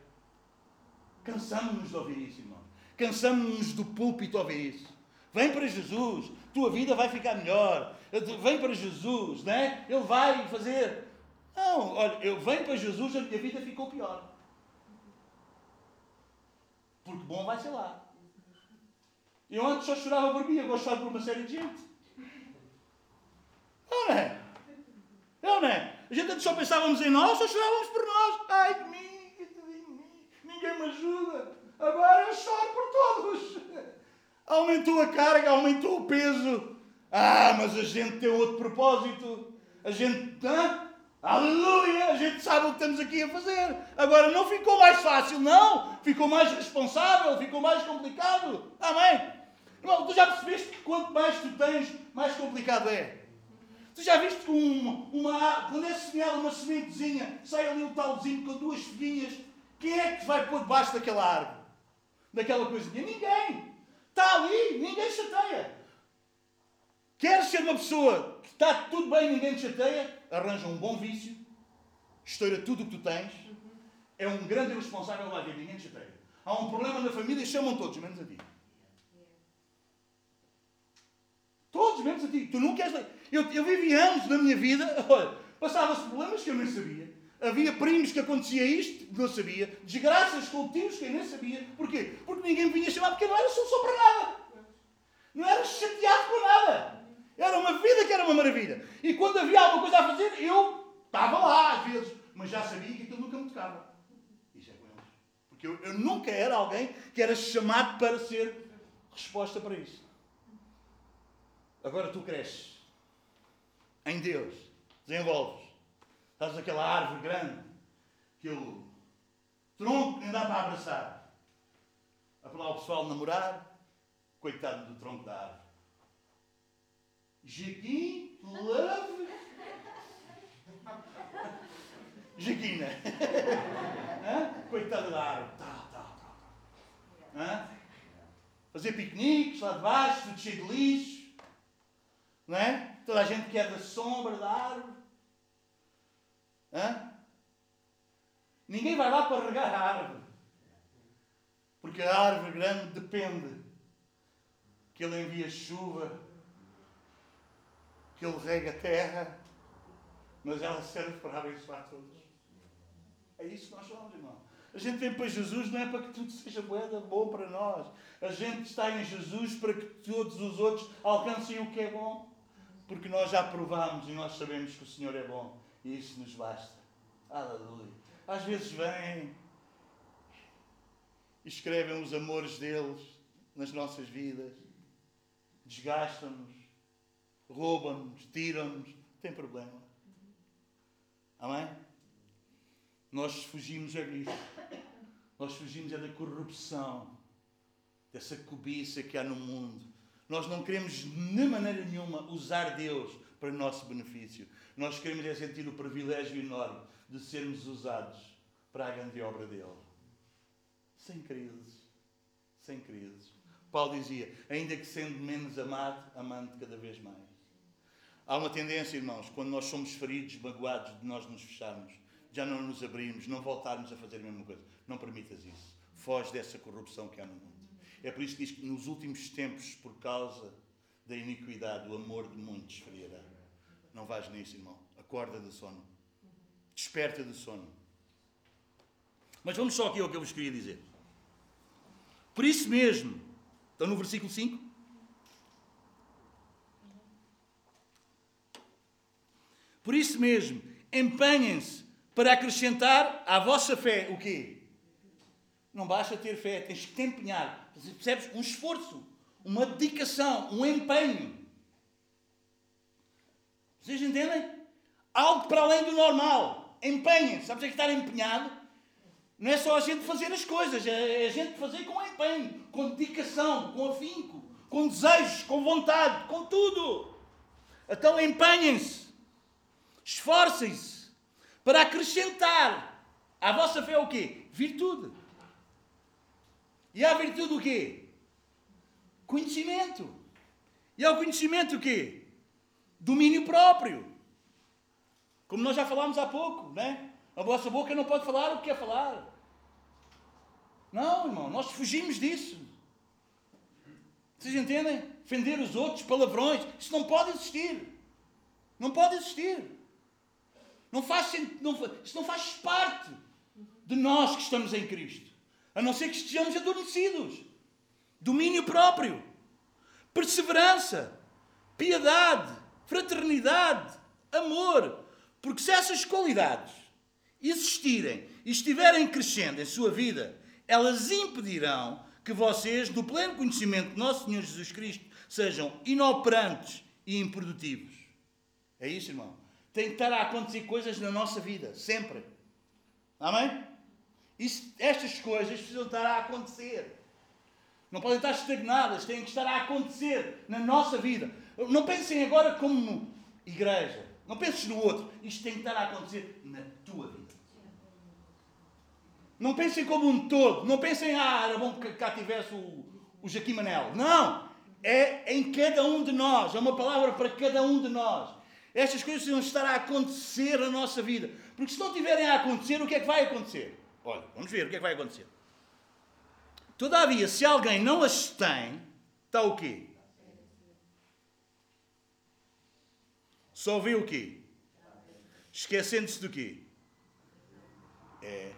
Cansamos-nos de ouvir isso, irmão. Cansamos-nos do púlpito ouvir isso. Vem para Jesus, tua vida vai ficar melhor. Vem para Jesus, né? Ele vai fazer. Não, olha, eu venho para Jesus, a minha vida ficou pior. Porque bom vai ser lá. Eu antes só chorava por mim, agora choro por uma série de gente. Não é? Não é? A gente antes só pensávamos em nós, só chorávamos por nós. Ai de mim, de mim, ninguém me ajuda. Agora eu choro por todos. Aumentou a carga, aumentou o peso. Ah, mas a gente tem outro propósito. A gente. Hã? Aleluia! A gente sabe o que estamos aqui a fazer. Agora não ficou mais fácil, não. Ficou mais responsável, ficou mais complicado. Amém? Irmão, tu já percebeste que quanto mais tu tens, mais complicado é. Tu já viste que uma, uma, quando é semeada uma sementezinha, sai ali um talzinho com duas folhinhas, quem é que vai pôr debaixo daquela árvore? Daquela coisinha? Ninguém. Está ali, ninguém chateia. Quer ser uma pessoa que está tudo bem, ninguém te chateia, arranja um bom vício, estoura tudo o que tu tens, é um grande responsável lá vida, ninguém te chateia. Há um problema na família, chamam todos, menos a ti. Todos, menos a ti. Tu não queres. Eu, eu vivi anos da minha vida, olha, passava-se problemas que eu nem sabia. Havia primos que acontecia isto, não sabia. Desgraças com tios que eu nem sabia. Porquê? Porque ninguém me vinha chamar, porque não era solução para nada. Não era chateado com nada. Era uma vida que era uma maravilha. E quando havia alguma coisa a fazer, eu estava lá às vezes. Mas já sabia que aquilo nunca me tocava. Isso é com eles. Porque eu, eu nunca era alguém que era chamado para ser resposta para isso. Agora tu cresces em Deus. desenvolves. Estás aquela árvore grande, aquele tronco que nem dá para abraçar. Apelar o pessoal a namorar, coitado do tronco da árvore. Jequim, love. Jequina. Coitado da árvore. Tá, tá, tá. Hã? Fazer piqueniques lá debaixo, tudo cheio de lixo. Não é? Toda a gente quer da sombra da árvore. Hã? Ninguém vai lá para regar a árvore. Porque a árvore grande depende que ele envia chuva, que ele rega a terra, mas ela serve para abençoar todos. É isso que nós somos, irmão. A gente vem para Jesus não é para que tudo seja moeda bom para nós. A gente está em Jesus para que todos os outros alcancem o que é bom. Porque nós já provamos e nós sabemos que o Senhor é bom. Isso nos basta. Aleluia. Às vezes vêm escrevem os amores deles nas nossas vidas. Desgastam-nos, roubam-nos, tiram-nos. Tem problema. Amém? Nós fugimos a isso. Nós fugimos é da corrupção, dessa cobiça que há no mundo. Nós não queremos, de maneira nenhuma, usar Deus para nosso benefício. Nós queremos é sentir o privilégio enorme de sermos usados para a grande obra dele. Sem crises. Sem crises. Paulo dizia: ainda que sendo menos amado, amando cada vez mais. Há uma tendência, irmãos, quando nós somos feridos, magoados, de nós nos fecharmos, já não nos abrirmos, não voltarmos a fazer a mesma coisa. Não permitas isso. Foge dessa corrupção que há no mundo. É por isso que diz que nos últimos tempos, por causa da iniquidade, o amor de muitos esfriará. Não vais nisso, irmão. Acorda do sono. Desperta do sono. Mas vamos só aqui ao que eu vos queria dizer. Por isso mesmo, estão no versículo 5? Por isso mesmo, empenhem-se para acrescentar à vossa fé o quê? Não basta ter fé, tens que te empenhar. Percebes? Um esforço, uma dedicação, um empenho. Vocês entendem? Algo para além do normal. Empenhem. Sabes o que é estar empenhado? Não é só a gente fazer as coisas, é a gente fazer com empenho, com dedicação, com afinco, com desejos, com vontade, com tudo. Então empenhem-se. Esforcem-se para acrescentar à vossa fé o quê? Virtude. E à virtude o quê? Conhecimento. E ao conhecimento o quê? Domínio próprio. Como nós já falámos há pouco, né? A vossa boca não pode falar o que quer falar. Não, irmão, nós fugimos disso. Vocês entendem? Defender os outros, palavrões, isso não pode existir. Não pode existir. Não faz, não, isso não faz parte de nós que estamos em Cristo. A não ser que estejamos adormecidos. Domínio próprio, perseverança, piedade, fraternidade, amor. Porque se essas qualidades existirem e estiverem crescendo em sua vida, elas impedirão que vocês, no pleno conhecimento de nosso Senhor Jesus Cristo, sejam inoperantes e improdutivos. É isso, irmão? Tem que estar a acontecer coisas na nossa vida, sempre. Amém? Estas coisas precisam estar a acontecer. Não podem estar estagnadas, têm que estar a acontecer na nossa vida. Não pensem agora como igreja. Não penses no outro. Isto tem que estar a acontecer na tua vida. Não pensem como um todo. Não pensem, ah, era bom que cá tivesse o, o Jaquim Manel. Não! É em cada um de nós. É uma palavra para cada um de nós. Estas coisas precisam estar a acontecer na nossa vida. Porque se não tiverem a acontecer, o que é que vai acontecer? Olha, vamos ver o que é que vai acontecer. Todavia, se alguém não as tem, está o quê? Só vê o quê? Esquecendo-se do quê? É,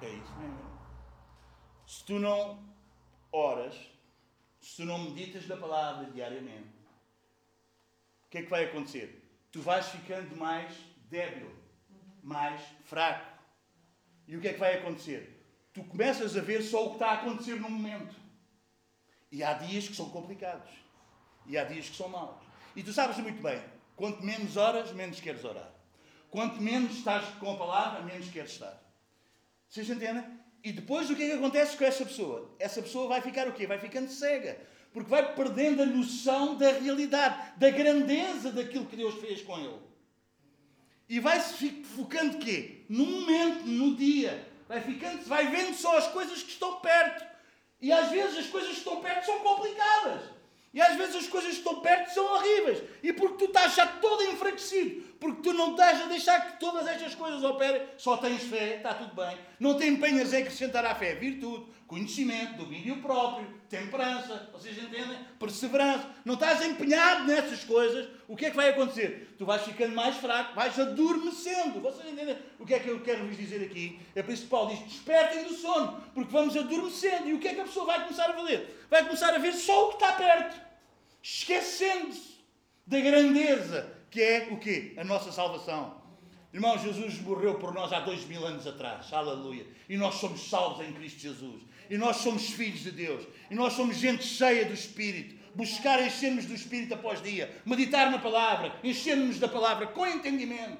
é isso mesmo. Se tu não oras, se tu não meditas na palavra diariamente, o que é que vai acontecer? tu vais ficando mais débil, mais fraco. E o que é que vai acontecer? Tu começas a ver só o que está a acontecer no momento. E há dias que são complicados. E há dias que são maus. E tu sabes muito bem, quanto menos horas, menos queres orar. Quanto menos estás com a palavra, menos queres estar. Vocês entendem? E depois o que é que acontece com essa pessoa? Essa pessoa vai ficar o quê? Vai ficando cega. Porque vai perdendo a noção da realidade, da grandeza daquilo que Deus fez com ele. E vai se focando quê? No momento, no dia. Vai ficando, vai vendo só as coisas que estão perto. E às vezes as coisas que estão perto são complicadas. E às vezes as coisas que estão perto são horríveis. E porque tu estás já todo enfraquecido, porque tu não estás a deixar que todas estas coisas operem, só tens fé, está tudo bem. Não te empenhas em acrescentar à fé virtude, conhecimento, domínio próprio, temperança, vocês entendem? Perseverança. Não estás empenhado nessas coisas, o que é que vai acontecer? Tu vais ficando mais fraco, vais adormecendo. Vocês entendem? O que é que eu quero vos dizer aqui? É por isso que Paulo diz: despertem do sono, porque vamos adormecendo. E o que é que a pessoa vai começar a fazer? Vai começar a ver só o que está perto, esquecendo-se da grandeza que é o quê? A nossa salvação. Irmão, Jesus morreu por nós há dois mil anos atrás. Aleluia. E nós somos salvos em Cristo Jesus. E nós somos filhos de Deus. E nós somos gente cheia do Espírito. Buscar encher-nos do Espírito após dia. Meditar na palavra. Encher-nos da palavra com entendimento.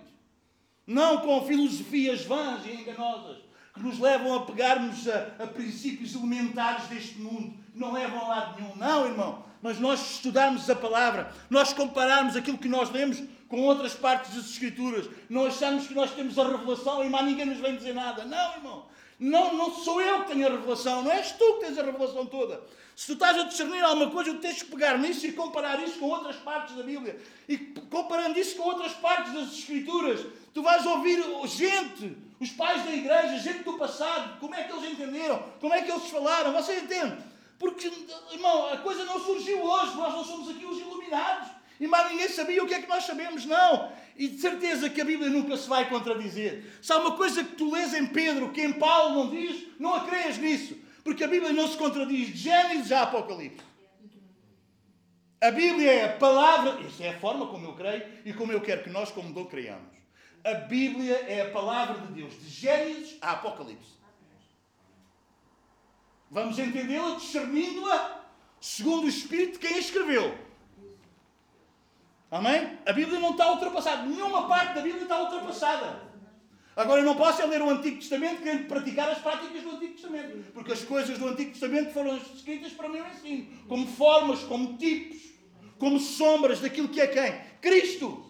Não com filosofias vãs e enganosas que nos levam a pegarmos a, a princípios elementares deste mundo. Não levam a lado nenhum. Não, irmão. Mas nós estudarmos a palavra. Nós compararmos aquilo que nós lemos com outras partes das Escrituras. Não achamos que nós temos a revelação e mais ninguém nos vem dizer nada. Não, irmão. Não, não sou eu que tenho a revelação, não és tu que tens a revelação toda. Se tu estás a discernir alguma coisa, tu tens que pegar nisso e comparar isso com outras partes da Bíblia. E comparando isso com outras partes das Escrituras, tu vais ouvir gente, os pais da igreja, gente do passado, como é que eles entenderam, como é que eles falaram. Você entende? Porque, irmão, a coisa não surgiu hoje, nós não somos aqui os iluminados. E mais ninguém sabia o que é que nós sabemos, não. E de certeza que a Bíblia nunca se vai contradizer. Se há uma coisa que tu lês em Pedro que em Paulo não diz, não a creias nisso. Porque a Bíblia não se contradiz de Gênesis a Apocalipse. A Bíblia é a palavra, esta é a forma como eu creio e como eu quero que nós, como dou, creiamos. A Bíblia é a palavra de Deus, de Gênesis a Apocalipse. Vamos entendê-la discernindo-a segundo o Espírito de quem a escreveu. Amém? A Bíblia não está ultrapassada. Nenhuma parte da Bíblia está ultrapassada. Agora, eu não posso é ler o Antigo Testamento querendo praticar as práticas do Antigo Testamento. Porque as coisas do Antigo Testamento foram escritas para o meu ensino. Como formas, como tipos, como sombras daquilo que é quem? Cristo.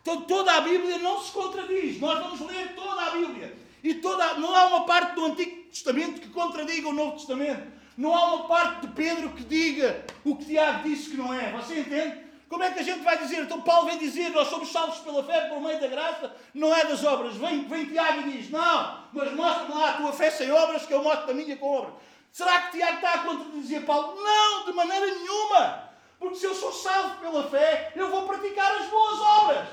Então, toda a Bíblia não se contradiz. Nós vamos ler toda a Bíblia. E toda, não há uma parte do Antigo Testamento que contradiga o Novo Testamento. Não há uma parte de Pedro que diga o que Tiago disse que não é. Você entende? Como é que a gente vai dizer? Então Paulo vem dizer, nós somos salvos pela fé, por meio da graça, não é das obras. Vem, vem Tiago e diz, não, mas mostra-me lá a tua fé sem obras, que eu mostro a minha com obras. Será que Tiago está a contradizer Paulo? Não, de maneira nenhuma. Porque se eu sou salvo pela fé, eu vou praticar as boas obras.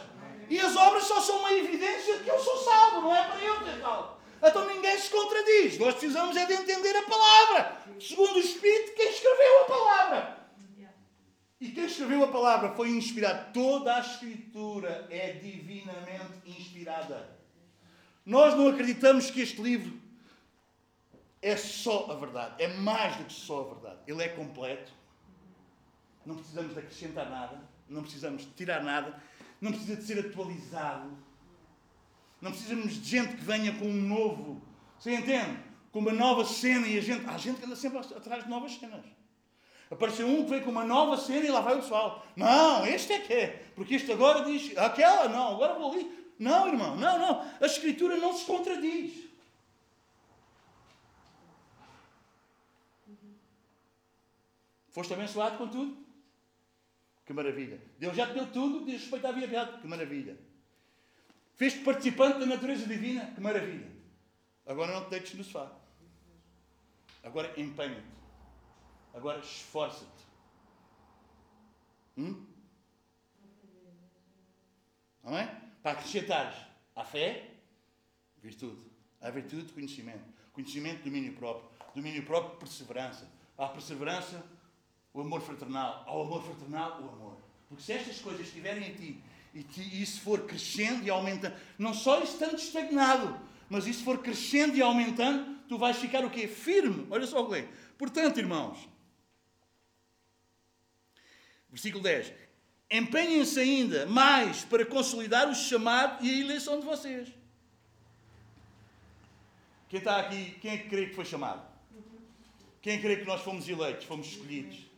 E as obras só são uma evidência de que eu sou salvo, não é para eu ser salvo. Então ninguém se contradiz. Nós precisamos é de entender a palavra, segundo o Espírito que escreveu a palavra. E quem escreveu a palavra foi inspirado. Toda a Escritura é divinamente inspirada. Nós não acreditamos que este livro é só a verdade. É mais do que só a verdade. Ele é completo. Não precisamos de acrescentar nada. Não precisamos de tirar nada. Não precisa de ser atualizado. Não precisamos de gente que venha com um novo. Você entende? Com uma nova cena e a gente. Há gente que anda sempre atrás de novas cenas. Apareceu um que veio com uma nova cena e lá vai o pessoal. Não, este é que é. Porque este agora diz, aquela, não, agora vou ali. Não, irmão, não, não. A Escritura não se contradiz. Foste abençoado com tudo? Que maravilha. Deus já te deu tudo, diz respeito à vida real. Que maravilha. Fez-te participante da natureza divina? Que maravilha. Agora não te deites no sofá. Agora empenha-te. Agora esforça-te. Hum? Amém? Para acrescentares à fé, virtude. À virtude, conhecimento. Conhecimento, domínio próprio. Domínio próprio, perseverança. À perseverança, o amor fraternal. Ao amor fraternal, o amor. Porque se estas coisas estiverem em ti e, te, isso for crescendo e aumentando, não só estando estagnado, mas isso for crescendo e aumentando, tu vais ficar o quê? Firme. Olha só o que é. Portanto, irmãos, Versículo 10. empenhem-se ainda mais para consolidar o chamado e a eleição de vocês. Quem está aqui, quem é que crê que foi chamado? Quem crê que nós fomos eleitos, fomos escolhidos?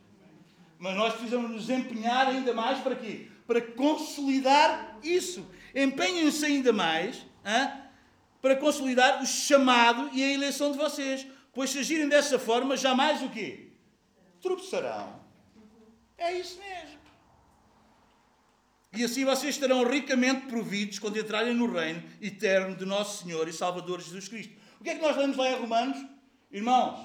Mas nós precisamos nos empenhar ainda mais para quê? Para consolidar isso. Empenhem-se ainda mais hein? para consolidar o chamado e a eleição de vocês. Pois se agirem dessa forma, jamais o quê? Tropeçarão. É isso mesmo. E assim vocês estarão ricamente providos quando entrarem no reino eterno de nosso Senhor e Salvador Jesus Cristo. O que é que nós lemos lá em Romanos? Irmãos,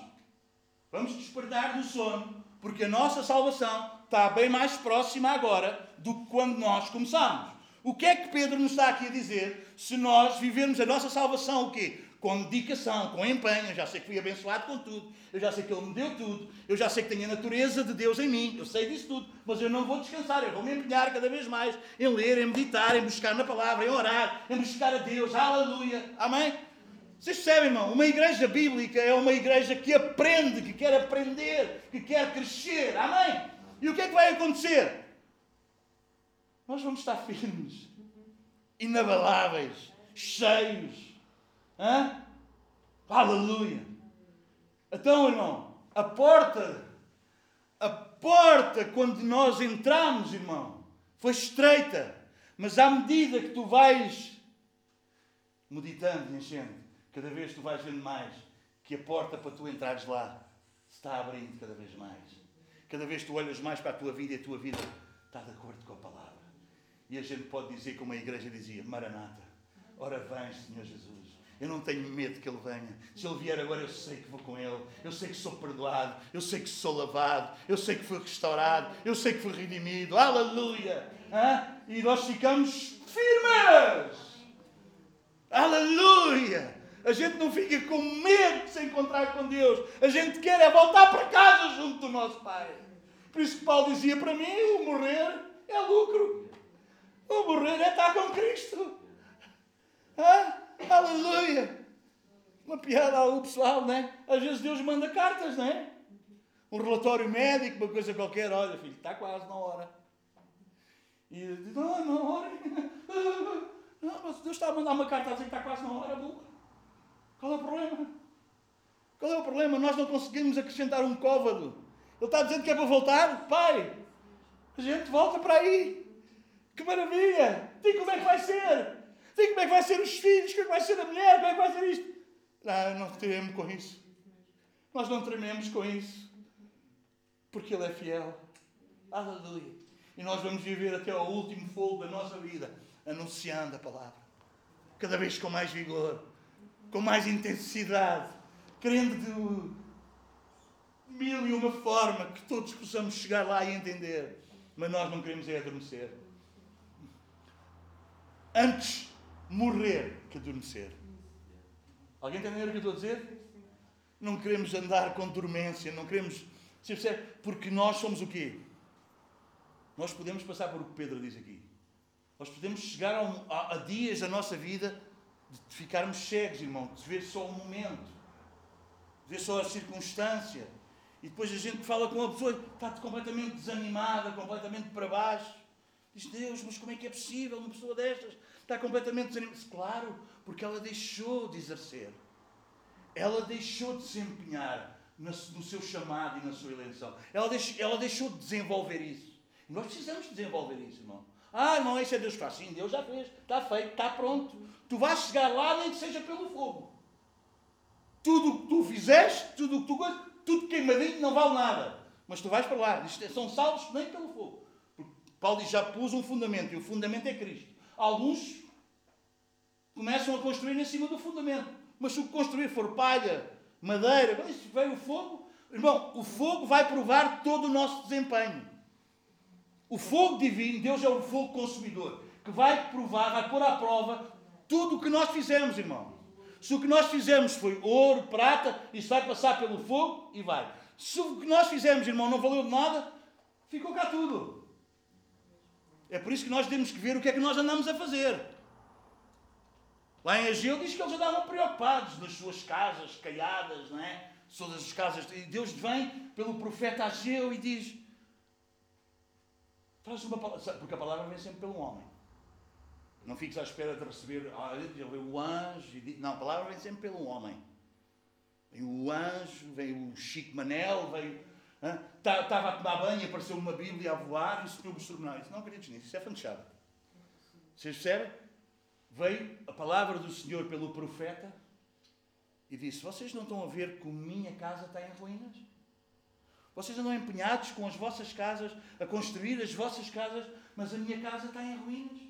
vamos despertar do sono, porque a nossa salvação está bem mais próxima agora do que quando nós começamos. O que é que Pedro nos está aqui a dizer se nós vivermos a nossa salvação o quê? com dedicação, com empenho. Eu já sei que fui abençoado com tudo, eu já sei que Ele me deu tudo, eu já sei que tenho a natureza de Deus em mim, eu sei disso tudo, mas eu não vou descansar, eu vou me empenhar cada vez mais em ler, em meditar, em buscar na palavra, em orar, em buscar a Deus. Aleluia. Amém? Vocês percebem, irmão? Uma igreja bíblica é uma igreja que aprende, que quer aprender, que quer crescer. Amém? E o que é que vai acontecer? Nós vamos estar firmes, inabaláveis, cheios Hã? Aleluia! Então, irmão, a porta, a porta quando nós entramos, irmão, foi estreita, mas à medida que tu vais meditando e enchendo, cada vez tu vais vendo mais que a porta para tu entrares lá está abrindo cada vez mais. Cada vez tu olhas mais para a tua vida e a tua vida está de acordo com a palavra. E a gente pode dizer, como a igreja dizia, Maranata, ora vens, Senhor Jesus. Eu não tenho medo que Ele venha. Se Ele vier agora, eu sei que vou com Ele. Eu sei que sou perdoado. Eu sei que sou lavado. Eu sei que fui restaurado. Eu sei que fui redimido. Aleluia! Hã? E nós ficamos firmes. Aleluia! A gente não fica com medo de se encontrar com Deus. A gente quer é voltar para casa junto do nosso Pai. Por isso que Paulo dizia para mim: o morrer é lucro. O morrer é estar com Cristo. Hã? Aleluia! Uma piada ao pessoal, né? Às vezes Deus manda cartas, né? Um relatório médico, uma coisa qualquer. Olha, filho, está quase na hora. E diz, não, não, hora. Não, mas Deus está a mandar uma carta a dizer que está quase na hora, burro. Qual é o problema? Qual é o problema? Nós não conseguimos acrescentar um côvado. Ele está dizendo que é para voltar? Pai, a gente volta para aí. Que maravilha! E como é que vai ser? Sei como é que vai ser os filhos, como é que vai ser a mulher, como é que vai ser isto. Não, não trememos com isso. Nós não trememos com isso. Porque Ele é fiel. Aleluia. E nós vamos viver até ao último fogo da nossa vida, anunciando a palavra. Cada vez com mais vigor, com mais intensidade, querendo de mil e uma forma que todos possamos chegar lá e entender. Mas nós não queremos é adormecer. Antes morrer que adormecer. Alguém entendeu o que eu estou a dizer? Não queremos andar com dormência, não queremos. Você percebe? Porque nós somos o quê? Nós podemos passar por o que Pedro diz aqui. Nós podemos chegar a, a, a dias da nossa vida de ficarmos cegos, irmão, de ver só o momento, de ver só a circunstância. E depois a gente fala com uma pessoa está completamente desanimada, completamente para baixo. Diz, Deus, mas como é que é possível uma pessoa destas está completamente desanimada. Claro, porque ela deixou de exercer. Ela deixou de se empenhar no seu chamado e na sua eleição. Ela deixou, ela deixou de desenvolver isso. E nós precisamos desenvolver isso, irmão. Ah, não, isso é Deus que faz. Sim, Deus já fez. Está feito, está pronto. Tu vais chegar lá nem que seja pelo fogo. Tudo o que tu fizeste, tudo o que tu tudo queimadinho não vale nada. Mas tu vais para lá. São salvos nem pelo fogo. Porque Paulo diz, já pus um fundamento. E o fundamento é Cristo. Alguns começam a construir em cima do fundamento. Mas se o que construir for palha, madeira, veio o fogo, irmão, o fogo vai provar todo o nosso desempenho. O fogo divino, Deus é o fogo consumidor, que vai provar, vai pôr à prova tudo o que nós fizemos, irmão. Se o que nós fizemos foi ouro, prata, isso vai passar pelo fogo e vai. Se o que nós fizemos, irmão, não valeu de nada, ficou cá tudo. É por isso que nós temos que ver o que é que nós andamos a fazer. Lá em Ageu diz que eles andavam preocupados nas suas casas caiadas, não é? Todas as casas. E Deus vem pelo profeta Ageu e diz: Traz uma palavra, porque a palavra vem sempre pelo homem. Não fiques à espera de receber ah, o anjo. E, não, a palavra vem sempre pelo homem. Vem o anjo, vem o Chico Manel, vem. Estava tá, a tomar banho e apareceu uma Bíblia a voar e o Senhor mostrou-me. Não, isso não acredites nisso, isso é fanchada. Vocês percebem? Veio a palavra do Senhor pelo profeta e disse: Vocês não estão a ver que a minha casa está em ruínas? Vocês andam empenhados com as vossas casas, a construir as vossas casas, mas a minha casa está em ruínas.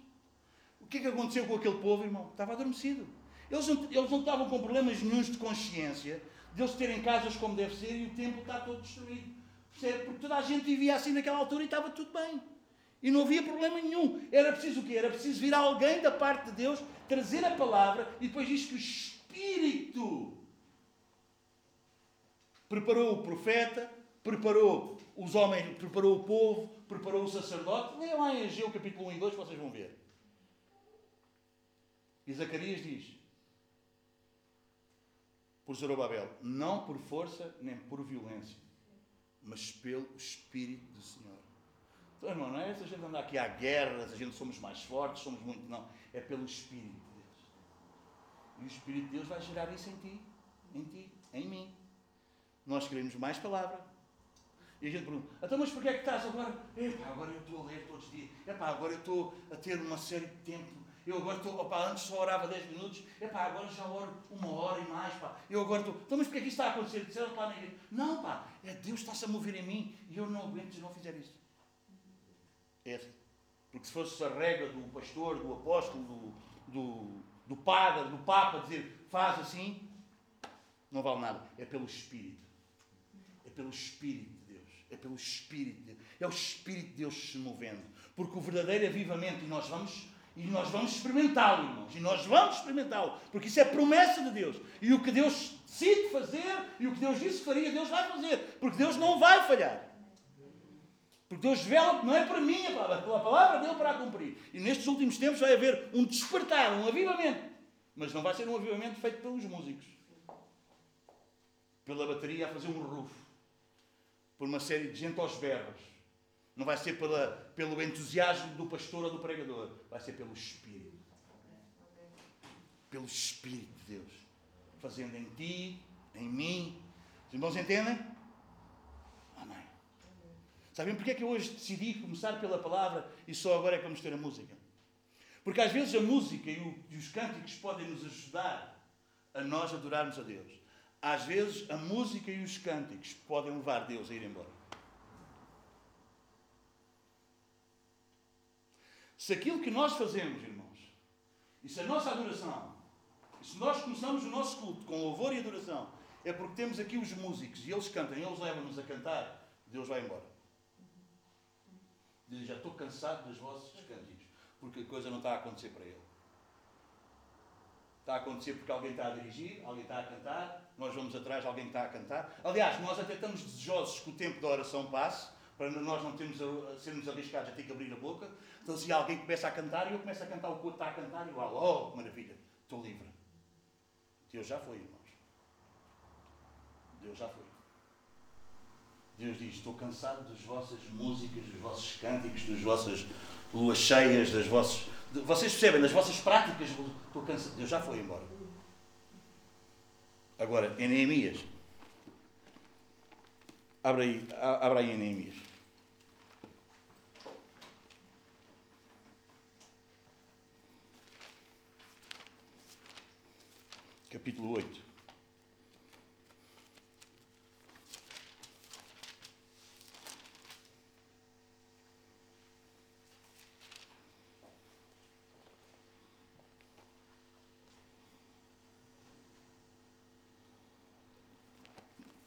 Que é que aconteceu com aquele povo, irmão? Estava adormecido. Eles não, eles não estavam com problemas nenhums de consciência, de eles terem casas como deve ser e o templo está todo destruído. Percebe? Porque toda a gente vivia assim naquela altura e estava tudo bem. E não havia problema nenhum. Era preciso o quê? Era preciso vir alguém da parte de Deus, trazer a palavra e depois diz que o Espírito preparou o profeta, preparou os homens, preparou o povo, preparou o sacerdote. Leiam lá em Ageu capítulo 1 e 2, vocês vão ver. E Zacarias diz: Por Zorobabel, não por força nem por violência, mas pelo Espírito do Senhor. Então, irmão, não é essa gente andar aqui à guerra, a gente somos mais fortes, somos muito. Não. É pelo Espírito de Deus. E o Espírito de Deus vai gerar isso em ti, em ti, em mim. Nós queremos mais palavra. E a gente pergunta, então mas porquê é que estás agora? Epá, agora eu estou a ler todos os dias. Epá, agora eu estou a ter uma série de tempo. Eu agora estou, opa, antes só orava 10 minutos. Epá, agora já oro uma hora e mais, pá. Eu agora estou, então mas porquê é que isto está a acontecer? Disseram lá na igreja. Não, pá, é Deus está-se a mover em mim e eu não aguento se não fizer isso. É Porque se fosse a regra do pastor, do apóstolo, do, do, do padre, do papa, dizer faz assim, não vale nada. É pelo Espírito pelo Espírito de Deus. É pelo Espírito de Deus. É o Espírito de Deus se movendo. Porque o verdadeiro avivamento, e nós vamos, e nós vamos experimentá-lo, irmãos. E nós vamos experimentá-lo. Porque isso é promessa de Deus. E o que Deus decide fazer, e o que Deus disse que faria, Deus vai fazer. Porque Deus não vai falhar. Porque Deus vela, não é para mim a palavra, pela palavra dele para cumprir. E nestes últimos tempos vai haver um despertar, um avivamento. Mas não vai ser um avivamento feito pelos músicos. Pela bateria a fazer um rufo por uma série de gente aos berros. Não vai ser pela, pelo entusiasmo do pastor ou do pregador. Vai ser pelo Espírito. Pelo Espírito de Deus. Fazendo em ti, em mim. Os irmãos entendem? Amém. Sabem porque é que eu hoje decidi começar pela palavra e só agora é que vamos ter a música? Porque às vezes a música e, o, e os cânticos podem nos ajudar a nós adorarmos a Deus. Às vezes a música e os cânticos podem levar Deus a ir embora. Se aquilo que nós fazemos, irmãos, e se a nossa adoração, e se nós começamos o nosso culto com louvor e adoração, é porque temos aqui os músicos e eles cantam, e eles levam-nos a cantar, Deus vai embora. Diz, já estou cansado dos vossos cânticos, porque a coisa não está a acontecer para ele. Está a acontecer porque alguém está a dirigir, alguém está a cantar, nós vamos atrás de alguém que está a cantar. Aliás, nós até estamos desejosos que o tempo da oração passe, para nós não termos a, sermos arriscados a ter que abrir a boca. Então, se alguém começa a cantar e eu começo a cantar o que está a cantar, igual, oh, maravilha, estou livre. Deus já foi, irmãos. Deus já foi. Deus diz: Estou cansado das vossas músicas, dos vossos cânticos, das vossas luas cheias, das vossas. Vocês percebem, das vossas práticas. Estou cansado. Deus já foi embora. Agora, em Neemias. Abra aí, abra aí em Neemias. Capítulo 8.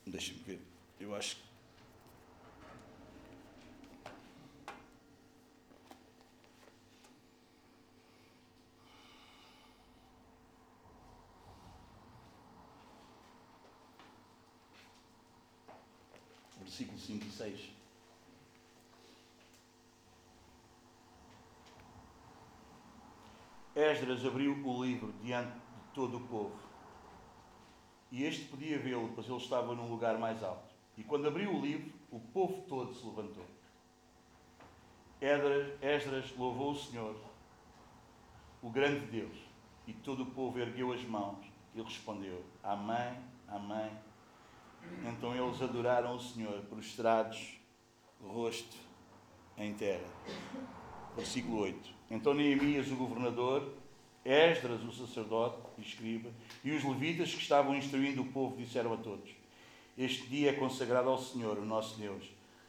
Deixa-me ver. Eu acho que. Versículo 5 e 6. Esdras abriu o livro diante de todo o povo e este podia vê-lo, pois ele estava num lugar mais alto. E quando abriu o livro, o povo todo se levantou. Esdras louvou o Senhor, o grande Deus, e todo o povo ergueu as mãos e respondeu: Amém, Amém. Então eles adoraram o Senhor, prostrados, rosto em terra. Versículo 8. Então Neemias, o governador, Esdras, o sacerdote e escriba, e os levitas que estavam instruindo o povo disseram a todos: Este dia é consagrado ao Senhor, o nosso Deus.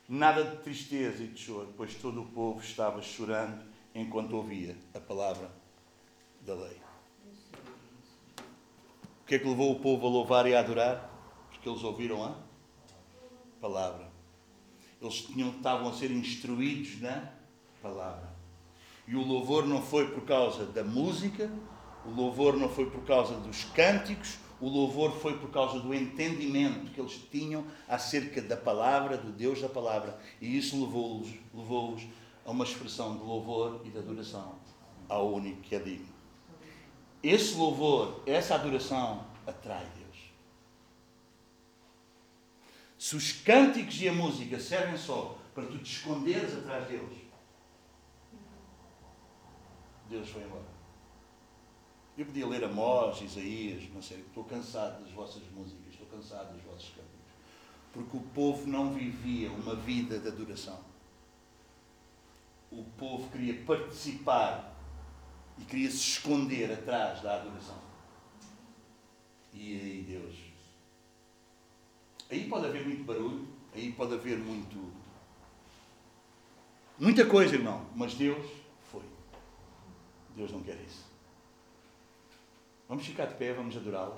Nada de tristeza e de choro, pois todo o povo estava chorando enquanto ouvia a palavra da lei. O que é que levou o povo a louvar e a adorar? Porque eles ouviram a palavra. Eles tinham, estavam a ser instruídos na palavra. E o louvor não foi por causa da música, o louvor não foi por causa dos cânticos, o louvor foi por causa do entendimento que eles tinham acerca da palavra, do Deus da palavra. E isso levou-os levou a uma expressão de louvor e de adoração ao único que é digno. Esse louvor, essa adoração atrai Deus. Se os cânticos e a música servem só para tu te esconderes atrás deles, Deus foi embora. Eu podia ler Amós, Isaías, não sei, estou cansado das vossas músicas, estou cansado dos vossos cânticos. Porque o povo não vivia uma vida de adoração. O povo queria participar e queria se esconder atrás da adoração. E aí Deus. Aí pode haver muito barulho, aí pode haver muito. Muita coisa, irmão, mas Deus. Deus não quer isso. Vamos ficar de pé, vamos adorá-lo.